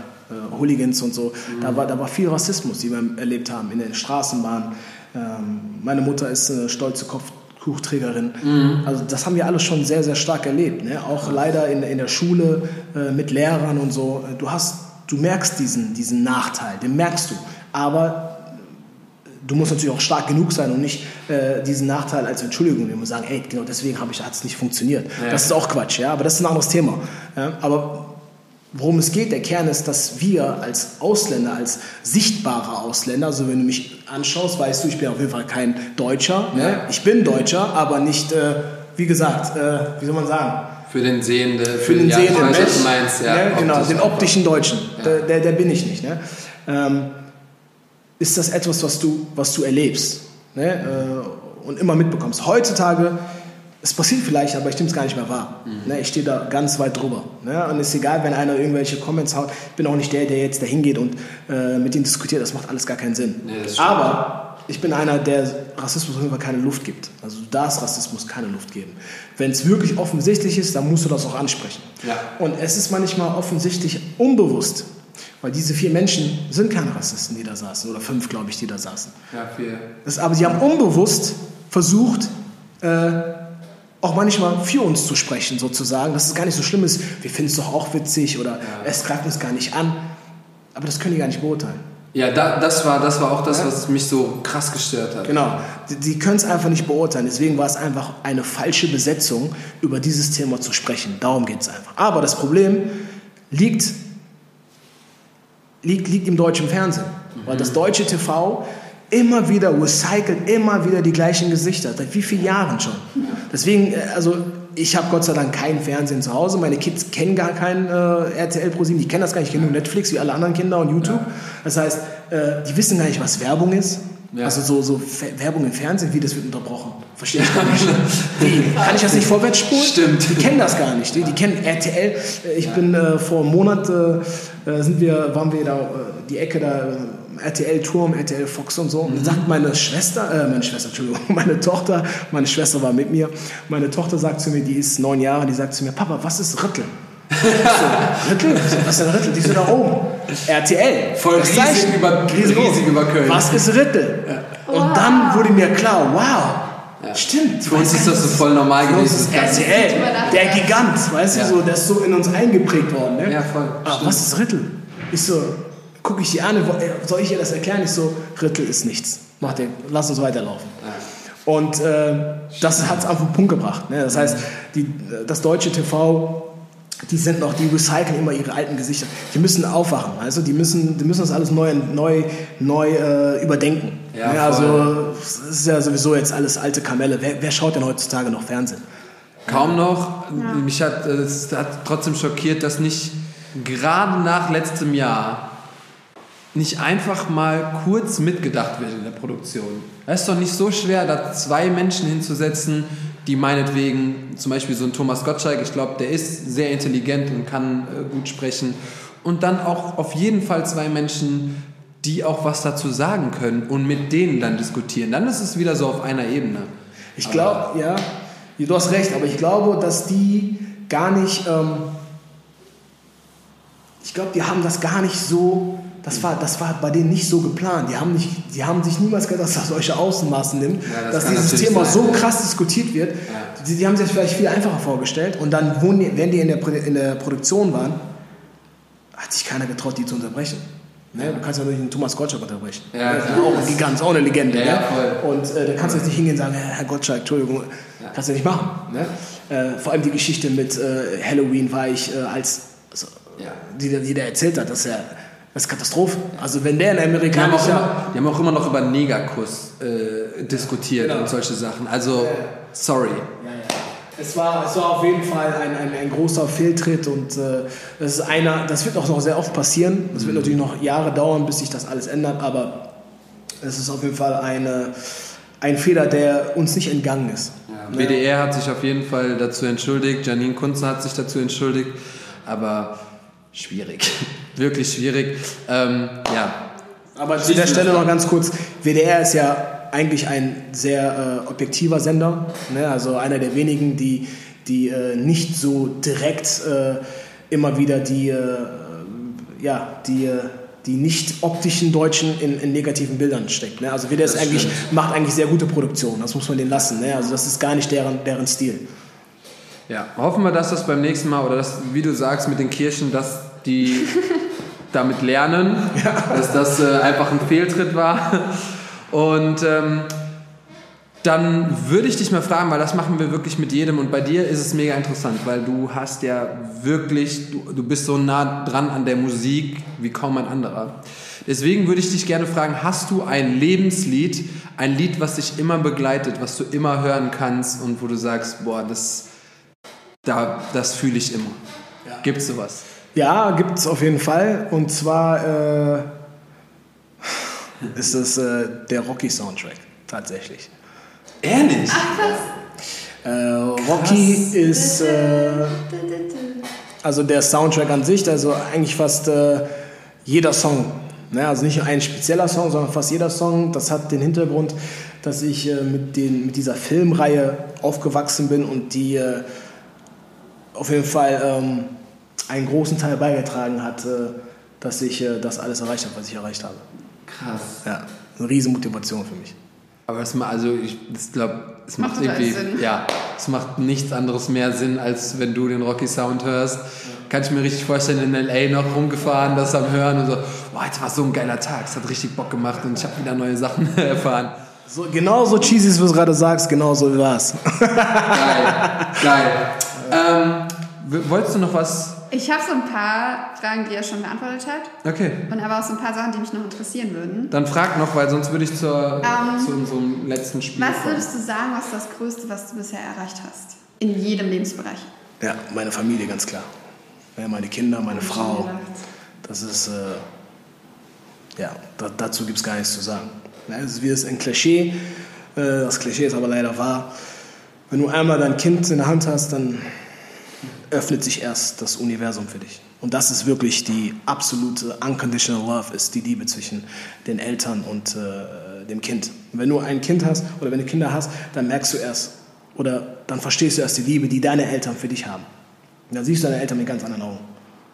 Hooligans und so. Da, war, da war viel Rassismus, die wir erlebt haben in den Straßenbahnen. Ähm, meine Mutter ist eine stolze Kopftuchträgerin. Also das haben wir alles schon sehr, sehr stark erlebt. Ne? Auch leider in, in der Schule äh, mit Lehrern und so. Du hast, du merkst diesen, diesen Nachteil, den merkst du. Aber du musst natürlich auch stark genug sein und nicht äh, diesen Nachteil als Entschuldigung nehmen und sagen, hey, genau deswegen hat es nicht funktioniert. Ja. Das ist auch Quatsch, ja, aber das ist ein anderes Thema. Ja? Aber worum es geht, der Kern ist, dass wir als Ausländer, als sichtbare Ausländer, also wenn du mich anschaust, weißt du, ich bin auf jeden Fall kein Deutscher. Ne? Ja. Ich bin Deutscher, aber nicht, äh, wie gesagt, äh, wie soll man sagen, Für den Sehende, für den ja, sehenden weiß, was Mensch, du meinst, ja, ne, genau, den optischen Deutschen, Ja. der, der, der bin ich nicht. Ne? Ähm, ist das etwas, was du, was du erlebst ne? äh, und immer mitbekommst? Heutzutage, es passiert vielleicht, aber ich nehme es gar nicht mehr wahr. Mhm. Ne? Ich stehe da ganz weit drüber. Ne? Und es ist egal, wenn einer irgendwelche Comments haut. Ich bin auch nicht der, der jetzt da hingeht und äh, mit ihm diskutiert. Das macht alles gar keinen Sinn. Nee, aber ich bin einer, der Rassismus auf jeden Fall keine Luft gibt. Also du darfst Rassismus keine Luft geben. Wenn es wirklich offensichtlich ist, dann musst du das auch ansprechen. Ja. Und es ist manchmal offensichtlich unbewusst, weil diese vier Menschen sind keine Rassisten, die da saßen, oder fünf, glaube ich, die da saßen. Ja, viel. Das, aber sie haben unbewusst versucht, äh, auch manchmal für uns zu sprechen, sozusagen, dass es gar nicht so schlimm ist, wir finden es doch auch witzig oder es greift uns gar nicht an. Aber das können die gar nicht beurteilen. Ja, da, das, war, das war auch das, Ja. was mich so krass gestört hat. Genau. Die, die können es einfach nicht beurteilen. Deswegen war es einfach eine falsche Besetzung, über dieses Thema zu sprechen. Darum geht es einfach. Aber das Problem liegt, liegt, liegt im deutschen Fernsehen. Weil das deutsche TV immer wieder recycelt, immer wieder die gleichen Gesichter. Seit wie vielen Jahren schon? Deswegen, äh, also ich habe Gott sei Dank kein Fernsehen zu Hause. Meine Kids kennen gar kein äh, RTL Pro 7, die kennen das gar nicht, die kennen nur Netflix wie alle anderen Kinder und YouTube. Das heißt, äh, die wissen gar nicht, was Werbung ist. Ja. Also so, so Werbung im Fernsehen, wie das wird unterbrochen. Verstehe ich gar nicht. Wie? Kann ich das nicht vorwärts spulen? Stimmt. Die kennen das gar nicht. Die, die kennen RTL. Äh, Ich bin äh, vor einem Monat äh, äh, sind wir, waren wir da die Ecke da RTL Turm, RTL Fox und so. Und dann sagt meine Schwester, äh, meine Schwester, Entschuldigung, (laughs) meine Tochter, meine Schwester war mit mir. Meine Tochter sagt zu mir, die ist neun Jahre, die sagt zu mir, Papa, was ist Rüttel? Ich so, Rüttel? Was ist denn Rüttel? Die so da oben. RTL. Voll Das riesig Zeichen. über- Riesengroß. riesig über Köln. Was ist Rüttel? Und Wow. dann wurde mir klar, wow, stimmt. Für uns ist das so voll normal gewesen. ist. RTL, der Gigant, weißt Ja. du, so, der ist so in uns eingeprägt worden. Ne? Ja, voll. Ah, was ist Rittel? Ich so, gucke ich die an, soll ich ihr das erklären? Ich so, Rittel ist nichts. Mach dir, lass uns weiterlaufen. Und äh, das hat es auf den Punkt gebracht. Ne? Das heißt, die, das deutsche TV, die sind noch, die recyceln immer ihre alten Gesichter. Die müssen aufwachen, also die müssen, die müssen das alles neu, neu, neu äh, überdenken. Ja, Ne? also es ist ja sowieso jetzt alles alte Kamelle. Wer, wer schaut denn heutzutage noch Fernsehen? Kaum noch. Mich hat es hat trotzdem schockiert, dass nicht gerade nach letztem Jahr nicht einfach mal kurz mitgedacht wird in der Produktion. Es ist doch nicht so schwer, da zwei Menschen hinzusetzen, die meinetwegen, zum Beispiel so ein Thomas Gottschalk, ich glaube, der ist sehr intelligent und kann äh, gut sprechen. Und dann auch auf jeden Fall zwei Menschen, die auch was dazu sagen können und mit denen dann diskutieren. Dann ist es wieder so auf einer Ebene. Ich glaube, ja, du hast recht, aber ich glaube, dass die gar nicht, ähm, ich glaube, die haben das gar nicht so, das war, das war bei denen nicht so geplant. Die haben, nicht, die haben sich niemals gedacht, dass das solche Außenmaßen nimmt, Ja, das dass dieses Thema sein, so ja. krass diskutiert wird. Die, die haben sich das vielleicht viel einfacher vorgestellt und dann, die, wenn die in der, in der Produktion waren, hat sich keiner getraut, die zu unterbrechen. Ne? Du kannst ja nicht einen Thomas Gottschalk unterbrechen. Ja, das ist auch ein Gigant, auch eine Legende. Ja, ne? ja. Und äh, da kannst du jetzt nicht hingehen und sagen, Herr Gottschalk, Entschuldigung, kannst du nicht machen. Ne? Äh, vor allem die Geschichte mit äh, Halloween war ich äh, als, also, Ja. die, die der erzählt hat, das ist ja das ist Katastrophe. Also wenn der in Die haben, auch immer, die haben auch immer noch über Negerkuss äh, diskutiert Genau. und solche Sachen. Also, sorry. Ja, ja. Es war, es war auf jeden Fall ein, ein, ein großer Fehltritt und äh, das ist einer, das wird auch noch sehr oft passieren. Das wird natürlich noch Jahre dauern, bis sich das alles ändert, aber es ist auf jeden Fall eine, ein Fehler, der uns nicht entgangen ist. WDR hat sich auf jeden Fall dazu entschuldigt, Janine Kunze hat sich dazu entschuldigt, aber schwierig. (laughs) Wirklich schwierig. Ähm, ja, Aber zu der Stelle noch ganz kurz, WDR ist ja eigentlich ein sehr äh, objektiver Sender, ne? also einer der wenigen, die, die äh, nicht so direkt äh, immer wieder die, äh, ja, die, äh, die nicht optischen Deutschen in, in negativen Bildern steckt. Ne? Also WDR ist eigentlich, stimmt. macht eigentlich sehr gute Produktion, das muss man denen lassen. Ne? Also das ist gar nicht deren, deren Stil. Ja, hoffen wir, dass das beim nächsten Mal oder das, wie du sagst, mit den Kirchen, dass die (laughs) damit lernen, dass das äh, einfach ein Fehltritt war. Und ähm, dann würde ich dich mal fragen, weil das machen wir wirklich mit jedem und bei dir ist es mega interessant, weil du hast ja wirklich, du, du bist so nah dran an der Musik wie kaum ein anderer. Deswegen würde ich dich gerne fragen, hast du ein Lebenslied, ein Lied, was dich immer begleitet, was du immer hören kannst und wo du sagst, boah, das, da, das fühle ich immer. Gibt's sowas? Ja, gibt es auf jeden Fall. Und zwar äh, ist es äh, der Rocky-Soundtrack, tatsächlich. Ehrlich? Äh, Rocky ist äh, also der Soundtrack an sich, also eigentlich fast äh, jeder Song. Ne? Also nicht ein spezieller Song, sondern fast jeder Song. Das hat den Hintergrund, dass ich äh, mit, den, mit dieser Filmreihe aufgewachsen bin und die äh, auf jeden Fall ähm, einen großen Teil beigetragen hat, äh, dass ich äh, das alles erreicht habe, was ich erreicht habe. Krass. Ja, eine riesen Motivation für mich. Aber es macht, also ich glaube, es macht, Macht irgendwie, Sinn. ja, es macht nichts anderes mehr Sinn, als wenn du den Rocky Sound hörst. Kann ich mir richtig vorstellen, in LA noch rumgefahren, das am Hören und so, boah, jetzt war so ein geiler Tag, es hat richtig Bock gemacht und ich habe wieder neue Sachen (laughs) erfahren. So, genau so cheesy, wie du es gerade sagst, genau so war es. Geil, geil. Ähm, wolltest du noch was? Ich habe so ein paar Fragen, die er schon beantwortet hat. Okay, Und aber auch so ein paar Sachen, die mich noch interessieren würden. dann frag noch, weil sonst würde ich zur, Ähm, zu unserem letzten Spiel Was kommen. würdest du sagen, was das Größte, was du bisher erreicht hast? In jedem Lebensbereich. Ja, meine Familie, ganz klar. Ja, meine Kinder, meine Frau. Das ist, äh, ja, da, dazu gibt es gar nichts zu sagen. Ja, es ist wie es ein Klischee. Äh, das Klischee ist aber leider wahr. Wenn du einmal dein Kind in der Hand hast, dann öffnet sich erst das Universum für dich. Und das ist wirklich die absolute unconditional love, ist die Liebe zwischen den Eltern und äh, dem Kind. Und wenn du ein Kind hast oder wenn du Kinder hast, dann merkst du erst oder dann verstehst du erst die Liebe, die deine Eltern für dich haben. Und dann siehst du deine Eltern mit ganz anderen Augen.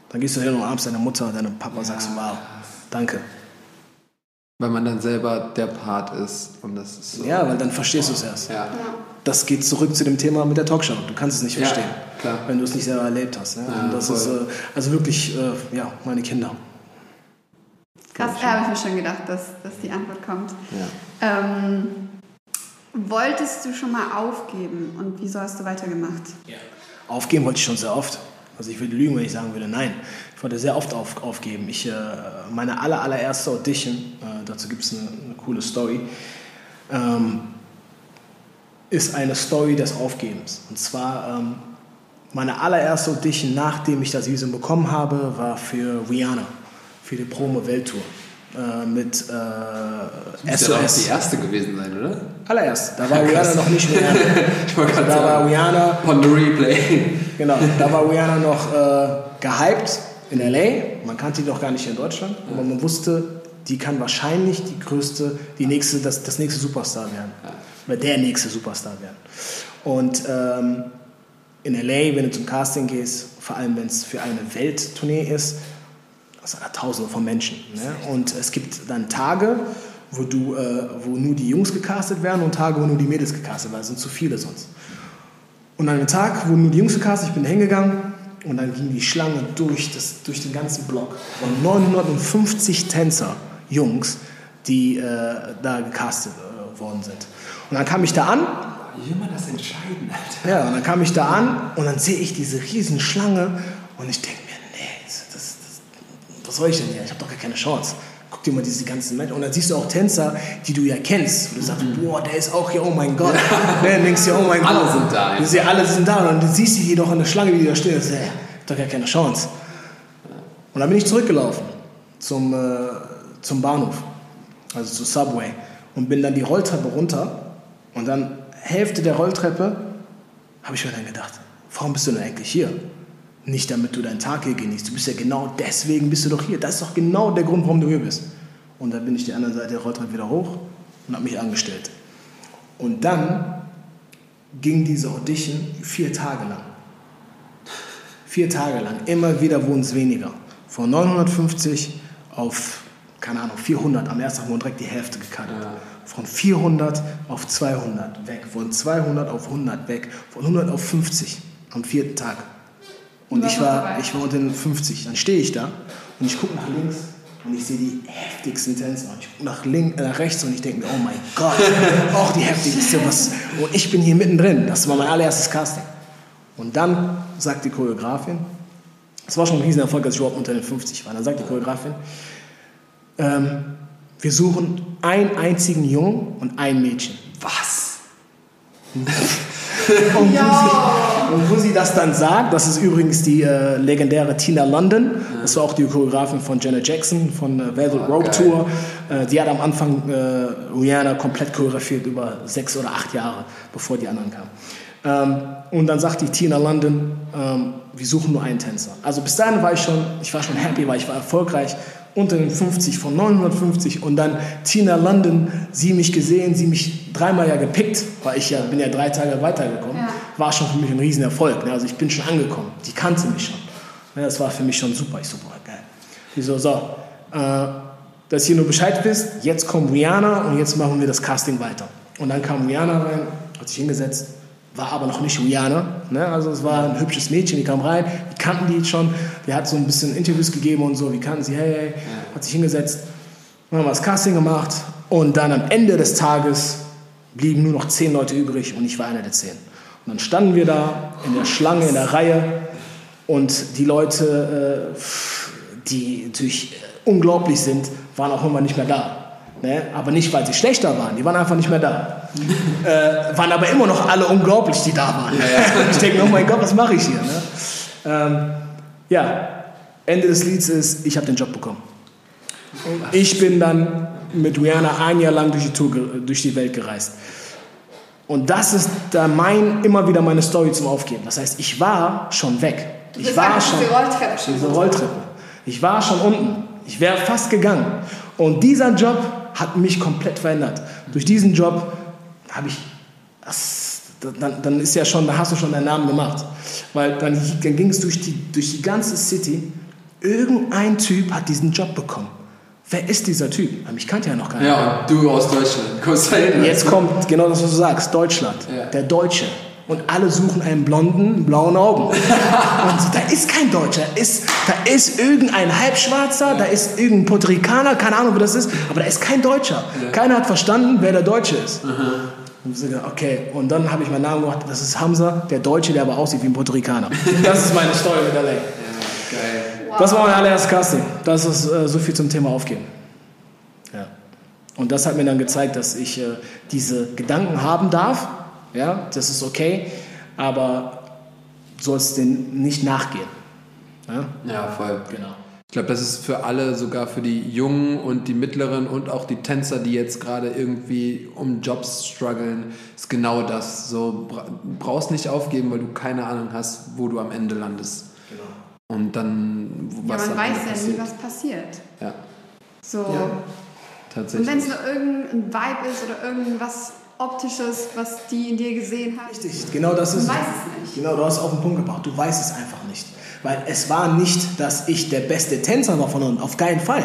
Dann gehst du hin und umarmst deine Mutter, deine Papa, sagst du, wow, danke. Weil man dann selber der Part ist und das ist so. Ja, weil dann verstehst du es erst. Ja. Das geht zurück zu dem Thema mit der Talkshow. Du kannst es nicht Ja, verstehen, klar. wenn du es nicht selber erlebt hast. Ne? Ja, und das voll. ist äh, also wirklich, äh, ja, meine Kinder. Krass, da habe ich mir schon gedacht, dass, dass die Antwort kommt. Ja. Ähm, wolltest du schon mal aufgeben und wieso hast du weitergemacht? Aufgeben wollte ich schon sehr oft. Also ich würde lügen, wenn ich sagen würde, nein. Ich wollte sehr oft auf, aufgeben. Ich, äh, meine aller, allererste Audition, dazu gibt es eine, eine coole Story, ähm, ist eine Story des Aufgebens. Und zwar ähm, meine allererste Audition, nachdem ich das Visum bekommen habe, war für Rihanna, für die Promo-Welttour. Äh, mit äh, Das auch SOS. die erste gewesen sein, oder? Allererst. Da (laughs) war Rihanna noch nicht Rihanna. Ich wollte gerade (laughs) Da war sagen. Rihanna On the replay. Genau, da war (laughs) Rihanna noch äh, gehypt in LA. Man kannte die doch gar nicht in Deutschland. Aber man wusste, die kann wahrscheinlich die größte, die nächste, das, das nächste Superstar werden. Oder der nächste Superstar werden. Und ähm, in LA, wenn du zum Casting gehst, vor allem wenn es für eine Welttournee ist, das sind da Tausende von Menschen. Ne? Und es gibt dann Tage, wo, du, äh, wo nur die Jungs gecastet werden und Tage, wo nur die Mädels gecastet werden. Das sind zu viele sonst. Und an einem Tag wurden nur die Jungs gecastet, ich bin hingegangen Und dann ging die Schlange durch, das, durch den ganzen Block. Und 950 Tänzer, Jungs, die äh, da gecastet äh, worden sind. Und dann kam ich da an. Wie will man das entscheiden, Alter? Ja, und dann kam ich da an und dann sehe ich diese riesen Schlange und ich denke mir, nee, das, das, was soll ich denn hier? Ich habe doch gar keine Chance. Guck dir mal diese ganzen Menschen. Und dann siehst du auch Tänzer, die du ja kennst. Und du sagst, boah, der ist auch hier, oh mein Gott. Ja. (laughs) Dann denkst du, oh mein Alle Gott. sind da. Du siehst, alle sind da. Und dann siehst du die doch der Schlange, wie die da stehen. Und sagst, doch gar keine Chance. Und dann bin ich zurückgelaufen zum, äh, zum Bahnhof, also zu Subway. Und bin dann die Rolltreppe runter. Und dann Hälfte der Rolltreppe habe ich mir dann gedacht, warum bist du denn eigentlich hier? Nicht damit du deinen Tag hier genießt. Du bist ja genau deswegen bist du doch hier. Das ist doch genau der Grund, warum du hier bist. Und dann bin ich die andere Seite der Rolltreppe wieder hoch und habe mich angestellt. Und dann ging diese Audition vier Tage lang. Vier Tage lang. Immer wieder wurden es weniger. Von 950 auf, keine Ahnung, 400. Am ersten Tag wurden direkt die Hälfte gekartet. Von 400 auf 200 weg. Von 200 auf 100 weg. Von 100 auf 50 am vierten Tag. Und ich war, ich war unter den 50. Dann stehe ich da und ich gucke nach links und ich sehe die heftigsten Tänzer. Und ich gucke nach, äh, nach rechts und ich denke mir, oh mein Gott, (laughs) auch die heftigste. Was? Und ich bin hier mittendrin. Das war mein allererstes Casting. Und dann sagt die Choreografin, es war schon ein Riesenerfolg, als ich überhaupt unter den 50 war. Dann sagt die Choreografin, ähm, wir suchen einen einzigen Jungen und ein Mädchen. Was? (laughs) Und, wo sie, und wo sie das dann sagt, das ist übrigens die äh, legendäre Tina London, das war auch die Choreografin von Janet Jackson von äh, Velvet Rope geil. Tour. Äh, die hat am Anfang äh, Rihanna komplett choreografiert über sechs oder acht Jahre, bevor die anderen kamen. Ähm, und dann sagt die Tina London, ähm, wir suchen nur einen Tänzer. Also bis dahin war ich schon, ich war schon happy, weil ich war erfolgreich unter den 50 von 950 und dann Tina London, sie mich gesehen, sie mich dreimal ja gepickt, weil ich ja bin ja drei Tage weitergekommen, Ja. war schon für mich ein Riesenerfolg. Ne? Also ich bin schon angekommen, die kannte mich schon. Ne? Das war für mich schon super. Ich boah, geil. Ich so, so, äh, dass hier nur Bescheid wisst, jetzt kommt Rihanna und jetzt machen wir das Casting weiter. Und dann kam Rihanna rein, hat sich hingesetzt, war aber noch nicht Rihanna. Ne? Also es war ein hübsches Mädchen, die kam rein, die kannten die jetzt schon, die hat so ein bisschen Interviews gegeben und so, wir kannten sie, hey, hey, hat sich hingesetzt, dann haben wir das Casting gemacht und dann am Ende des Tages blieben nur noch zehn Leute übrig und ich war einer der zehn. Und dann standen wir da in der Schlange, in der Reihe und die Leute, äh, die natürlich äh, unglaublich sind, waren auch irgendwann nicht mehr da. Ne? Aber nicht, weil sie schlechter waren, die waren einfach nicht mehr da. äh, waren aber immer noch alle unglaublich, die da waren. (laughs) ich denke, oh mein Gott, was mache ich hier? Ne? Ähm, ja, Ende des Lieds ist, ich habe den Job bekommen. Ich bin dann mit Rihanna ein Jahr lang durch die, Tour, durch die Welt gereist. Und das ist da mein, immer wieder meine Story zum Aufgeben. Das heißt, ich war schon weg. Du Ich war schon diese Rolltreppe schon diese. Rolltreppe. Ich war schon unten. Ich wäre fast gegangen. Und dieser Job hat mich komplett verändert. Durch diesen Job habe ich, dann, dann ist ja schon, da hast du schon deinen Namen gemacht. Weil dann, dann ging es durch die, durch die ganze City. Irgendein Typ hat diesen Job bekommen. Wer ist dieser Typ? Ich kannte ja noch gar nicht. Ja, du aus Deutschland. Kommst da hin. Jetzt kommt genau das, was du sagst, Deutschland. Ja. Der Deutsche. Und alle suchen einen Blonden mit blauen Augen. Und da ist kein Deutscher. Ist, da ist irgendein Halbschwarzer, da ist irgendein Puerto Ricaner, keine Ahnung, wer das ist, aber da ist kein Deutscher. Keiner hat verstanden, wer der Deutsche ist. So okay, und dann habe ich meinen Namen gemacht, das ist Hamza, der Deutsche, der aber aussieht wie ein Puerto Ricaner. (laughs) Das ist meine Story mit LA. Geil. Das war mein allererstes Casting. Das ist äh, so viel zum Thema Aufgeben. Ja. Und das hat mir dann gezeigt, dass ich äh, diese Gedanken haben darf. Ja, das ist okay, aber sollst denen nicht nachgehen. Ja, Ja, voll. genau. Ich glaube, das ist für alle, sogar für die Jungen und die Mittleren und auch die Tänzer, die jetzt gerade irgendwie um Jobs strugglen, ist genau das. So bra brauchst nicht aufgeben, weil du keine Ahnung hast, wo du am Ende landest. genau. Und dann, Ja, was man am Ende weiß ja nie, passiert. was passiert. Ja, So. Ja. Und tatsächlich. wenn es nur irgendein Vibe ist oder irgendwas Optisches, was die in dir gesehen hat. Richtig, genau das ist Man es. weiß es nicht. Genau, du hast auf den Punkt gebracht. Du weißt es einfach nicht. Weil es war nicht, dass ich der beste Tänzer war von unten. Auf keinen Fall.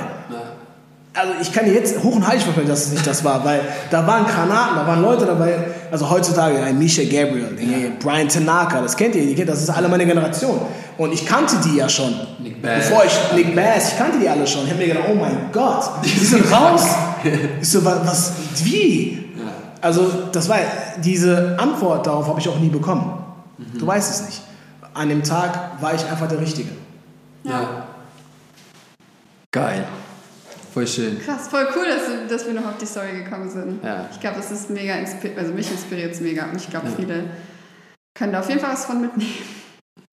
Also ich kann dir jetzt hoch und heilig verstehen, dass es nicht das war, weil da waren Granaten, da waren Leute dabei, also heutzutage ein Misha Gabriel, ja. Brian Tanaka, das kennt ihr, ihr kennt, das ist alle meine Generation. Und ich kannte die ja schon. Nick Bass. Bevor ich, Nick Bass, ich kannte die alle schon. Ich habe mir gedacht, oh mein Gott, die sind (laughs) raus. Ich so, was, was wie? Also, das war, diese Antwort darauf habe ich auch nie bekommen. Du weißt es nicht. An dem Tag war ich einfach der Richtige. Ja. Geil. Voll schön. Krass, voll cool, dass, du- dass wir noch auf die Story gekommen sind. Ja. Ich glaube, das ist mega inspiriert, also mich inspiriert es mega und ich glaube, viele können da auf jeden Fall was von mitnehmen.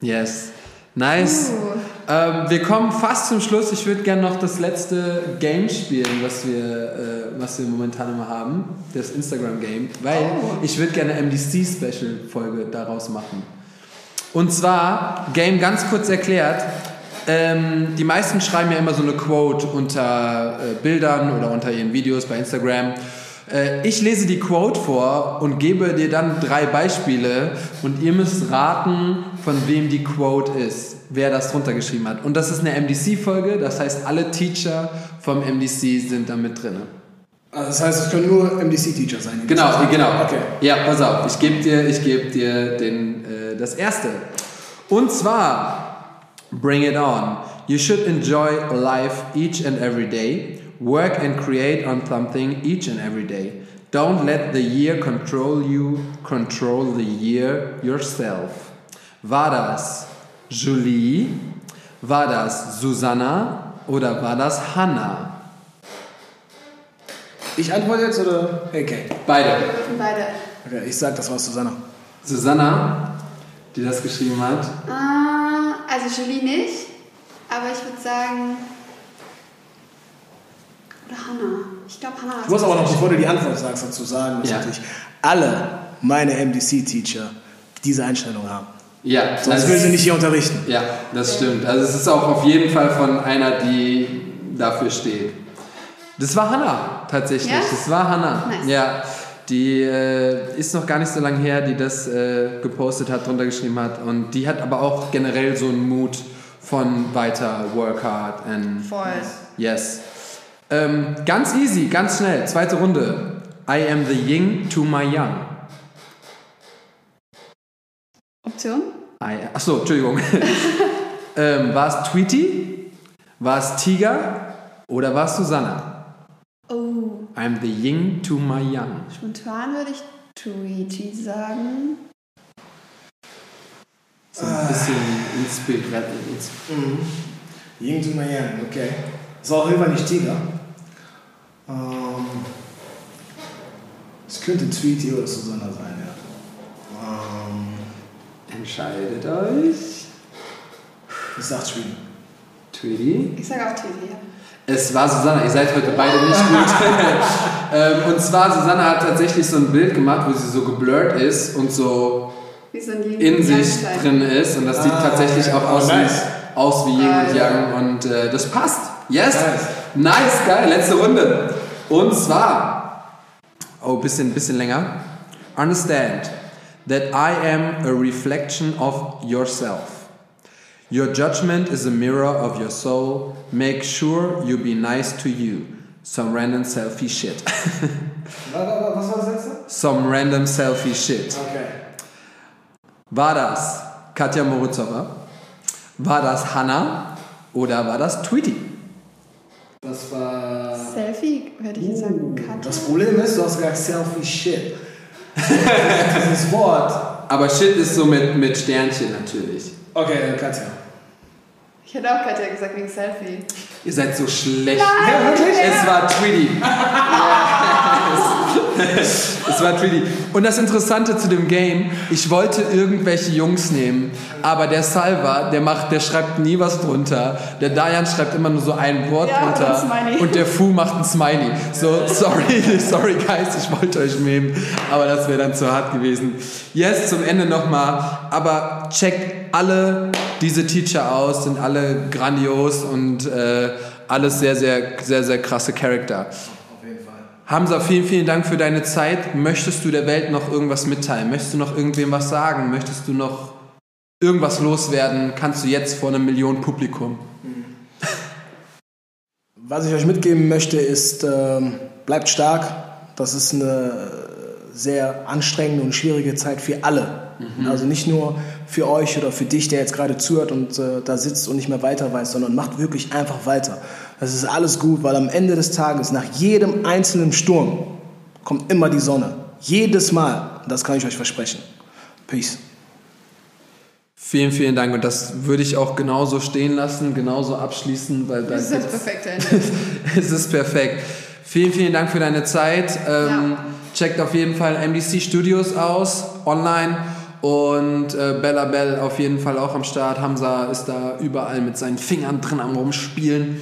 Yes. Nice. Uh. Ähm, wir kommen fast zum Schluss. Ich würde gerne noch das letzte Game spielen, was wir, äh, was wir momentan immer haben. Das Instagram-Game. Weil Oh. ich würde gerne eine MDC-Special-Folge daraus machen. Und zwar, Game ganz kurz erklärt. Ähm, die meisten schreiben ja immer so eine Quote unter äh, Bildern oder unter ihren Videos bei Instagram. Äh, ich lese die Quote vor und gebe dir dann drei Beispiele und ihr müsst raten, von wem die Quote ist, wer das drunter geschrieben hat. Und das ist eine MDC-Folge, das heißt, alle Teacher vom MDC sind da mit drin. Also das heißt, es können nur MDC-Teacher sein. Genau, genau. Okay. Ja, pass auf, ich gebe dir, ich geb dir den, äh, das erste. Und zwar, bring it on. You should enjoy life each and every day. Work and create on something each and every day. Don't let the year control you, control the year yourself. War das Julie? War das Susanna? Oder war das Hannah? Ich antworte jetzt oder AK? Beide. Beide. Okay, ich sag, das war Susanna. Susanna, die das geschrieben hat. Ah, also Julie nicht, aber ich würde sagen. Oder Hannah. Ich glaube, Hannah hat Ich muss aber noch, bevor du die Antwort sagst, dazu sagen, dass Ja. natürlich alle meine MDC-Teacher diese Einstellung haben. Ja, Sonst das will sie nicht hier unterrichten. Ja, das stimmt. Also es ist auch auf jeden Fall von einer, die dafür steht. Das war Hannah tatsächlich. Ja? Das war Hannah. Nice. Ja, die äh, ist noch gar nicht so lange her, die das äh, gepostet hat, drunter geschrieben hat. Und die hat aber auch generell so einen Mut von weiter, work hard and Voll. yes. Ähm, ganz easy, ganz schnell. Zweite Runde. I am the yin to my young. Option? Ah, ja. Achso, Entschuldigung. (laughs) ähm, war es Tweety? War es Tiger? Oder war es Susanna? Oh, I'm the yin to my young. spontan würde ich Tweety sagen. So ein bisschen inspiriert. Ying to my Yang, okay. Auf jeden Fall nicht Tiger. Ähm, es könnte Tweety oder Susanna sein, ja. Ähm, Entscheidet euch. ich sag Tweety. Tweety. Ich sage auch Tweety, ja. Es war Susanna, ihr seid heute beide nicht gut. (laughs) ähm, und zwar, Susanna hat tatsächlich so ein Bild gemacht, wo sie so geblurrt ist und so in sich drin ist. Und das sieht Ah, tatsächlich okay. auch Oh, aus, nice. wie, aus wie Yin Ah, und ja. Yang. Und äh, das passt. Yes. Nice. Nice, geil. Letzte Runde. Und zwar, oh, bisschen, bisschen länger. Understand that I am a reflection of yourself. Your judgment is a mirror of your soul. Make sure you be nice to you. Some random selfie shit. (laughs) Was war? Some random selfie shit. Okay. War das Katja Morozova? War das Hannah? Oder war das Tweety? Das war. Selfie, würde ich jetzt sagen. Uh, Katja. Das Problem ist, du hast gesagt Selfie Shit. Dieses Wort. Aber Shit ist so mit, mit Sternchen natürlich. Okay, Katja. Ich hätte auch Katja gesagt wegen Selfie. Ihr seid so schlecht. Ja, wirklich? Es war Tweety. (laughs) (laughs) (laughs) (laughs) es war Tweety. Und das Interessante zu dem Game, ich wollte irgendwelche Jungs nehmen, aber der Salva, der macht, der schreibt nie was drunter. Der Dayan schreibt immer nur so ein Wort Ja, und drunter. Smiley. Und der Fu macht ein Smiley. So, (laughs) sorry, sorry guys, ich wollte euch nehmen, aber das wäre dann zu hart gewesen. Yes, zum Ende nochmal, aber checkt alle diese Teacher aus, sind alle grandios und äh, alles sehr, sehr, sehr, sehr krasse Charakter. Hamza, vielen, vielen Dank für deine Zeit. Möchtest du der Welt noch irgendwas mitteilen? Möchtest du noch irgendwem was sagen? Möchtest du noch irgendwas loswerden? Kannst du jetzt vor einem Millionen Publikum? (laughs) Was ich euch mitgeben möchte, ist, ähm, bleibt stark. Das ist eine sehr anstrengende und schwierige Zeit für alle. Mhm. Also nicht nur für euch oder für dich, der jetzt gerade zuhört und äh, da sitzt und nicht mehr weiter weiß, sondern macht wirklich einfach weiter. Das ist alles gut, weil am Ende des Tages, nach jedem einzelnen Sturm, kommt immer die Sonne. Jedes Mal. Das kann ich euch versprechen. Peace. Vielen, vielen Dank. Und das würde ich auch genauso stehen lassen, genauso abschließen, weil das ist das perfekte Ende. (laughs) es ist perfekt. Vielen, vielen Dank für deine Zeit. Ähm, ja. Checkt auf jeden Fall MDC Studios aus, online. Und äh, Bella Bell auf jeden Fall auch am Start. Hamza ist da überall mit seinen Fingern drin am Rumspielen.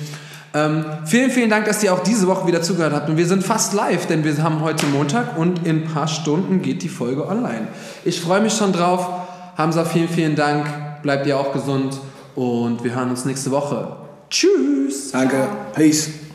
Ähm, vielen, vielen Dank, dass ihr auch diese Woche wieder zugehört habt. Und wir sind fast live, denn wir haben heute Montag und in ein paar Stunden geht die Folge online. Ich freue mich schon drauf. Hamza, vielen, vielen Dank. Bleibt ihr auch gesund und wir hören uns nächste Woche. Tschüss. Danke. Peace.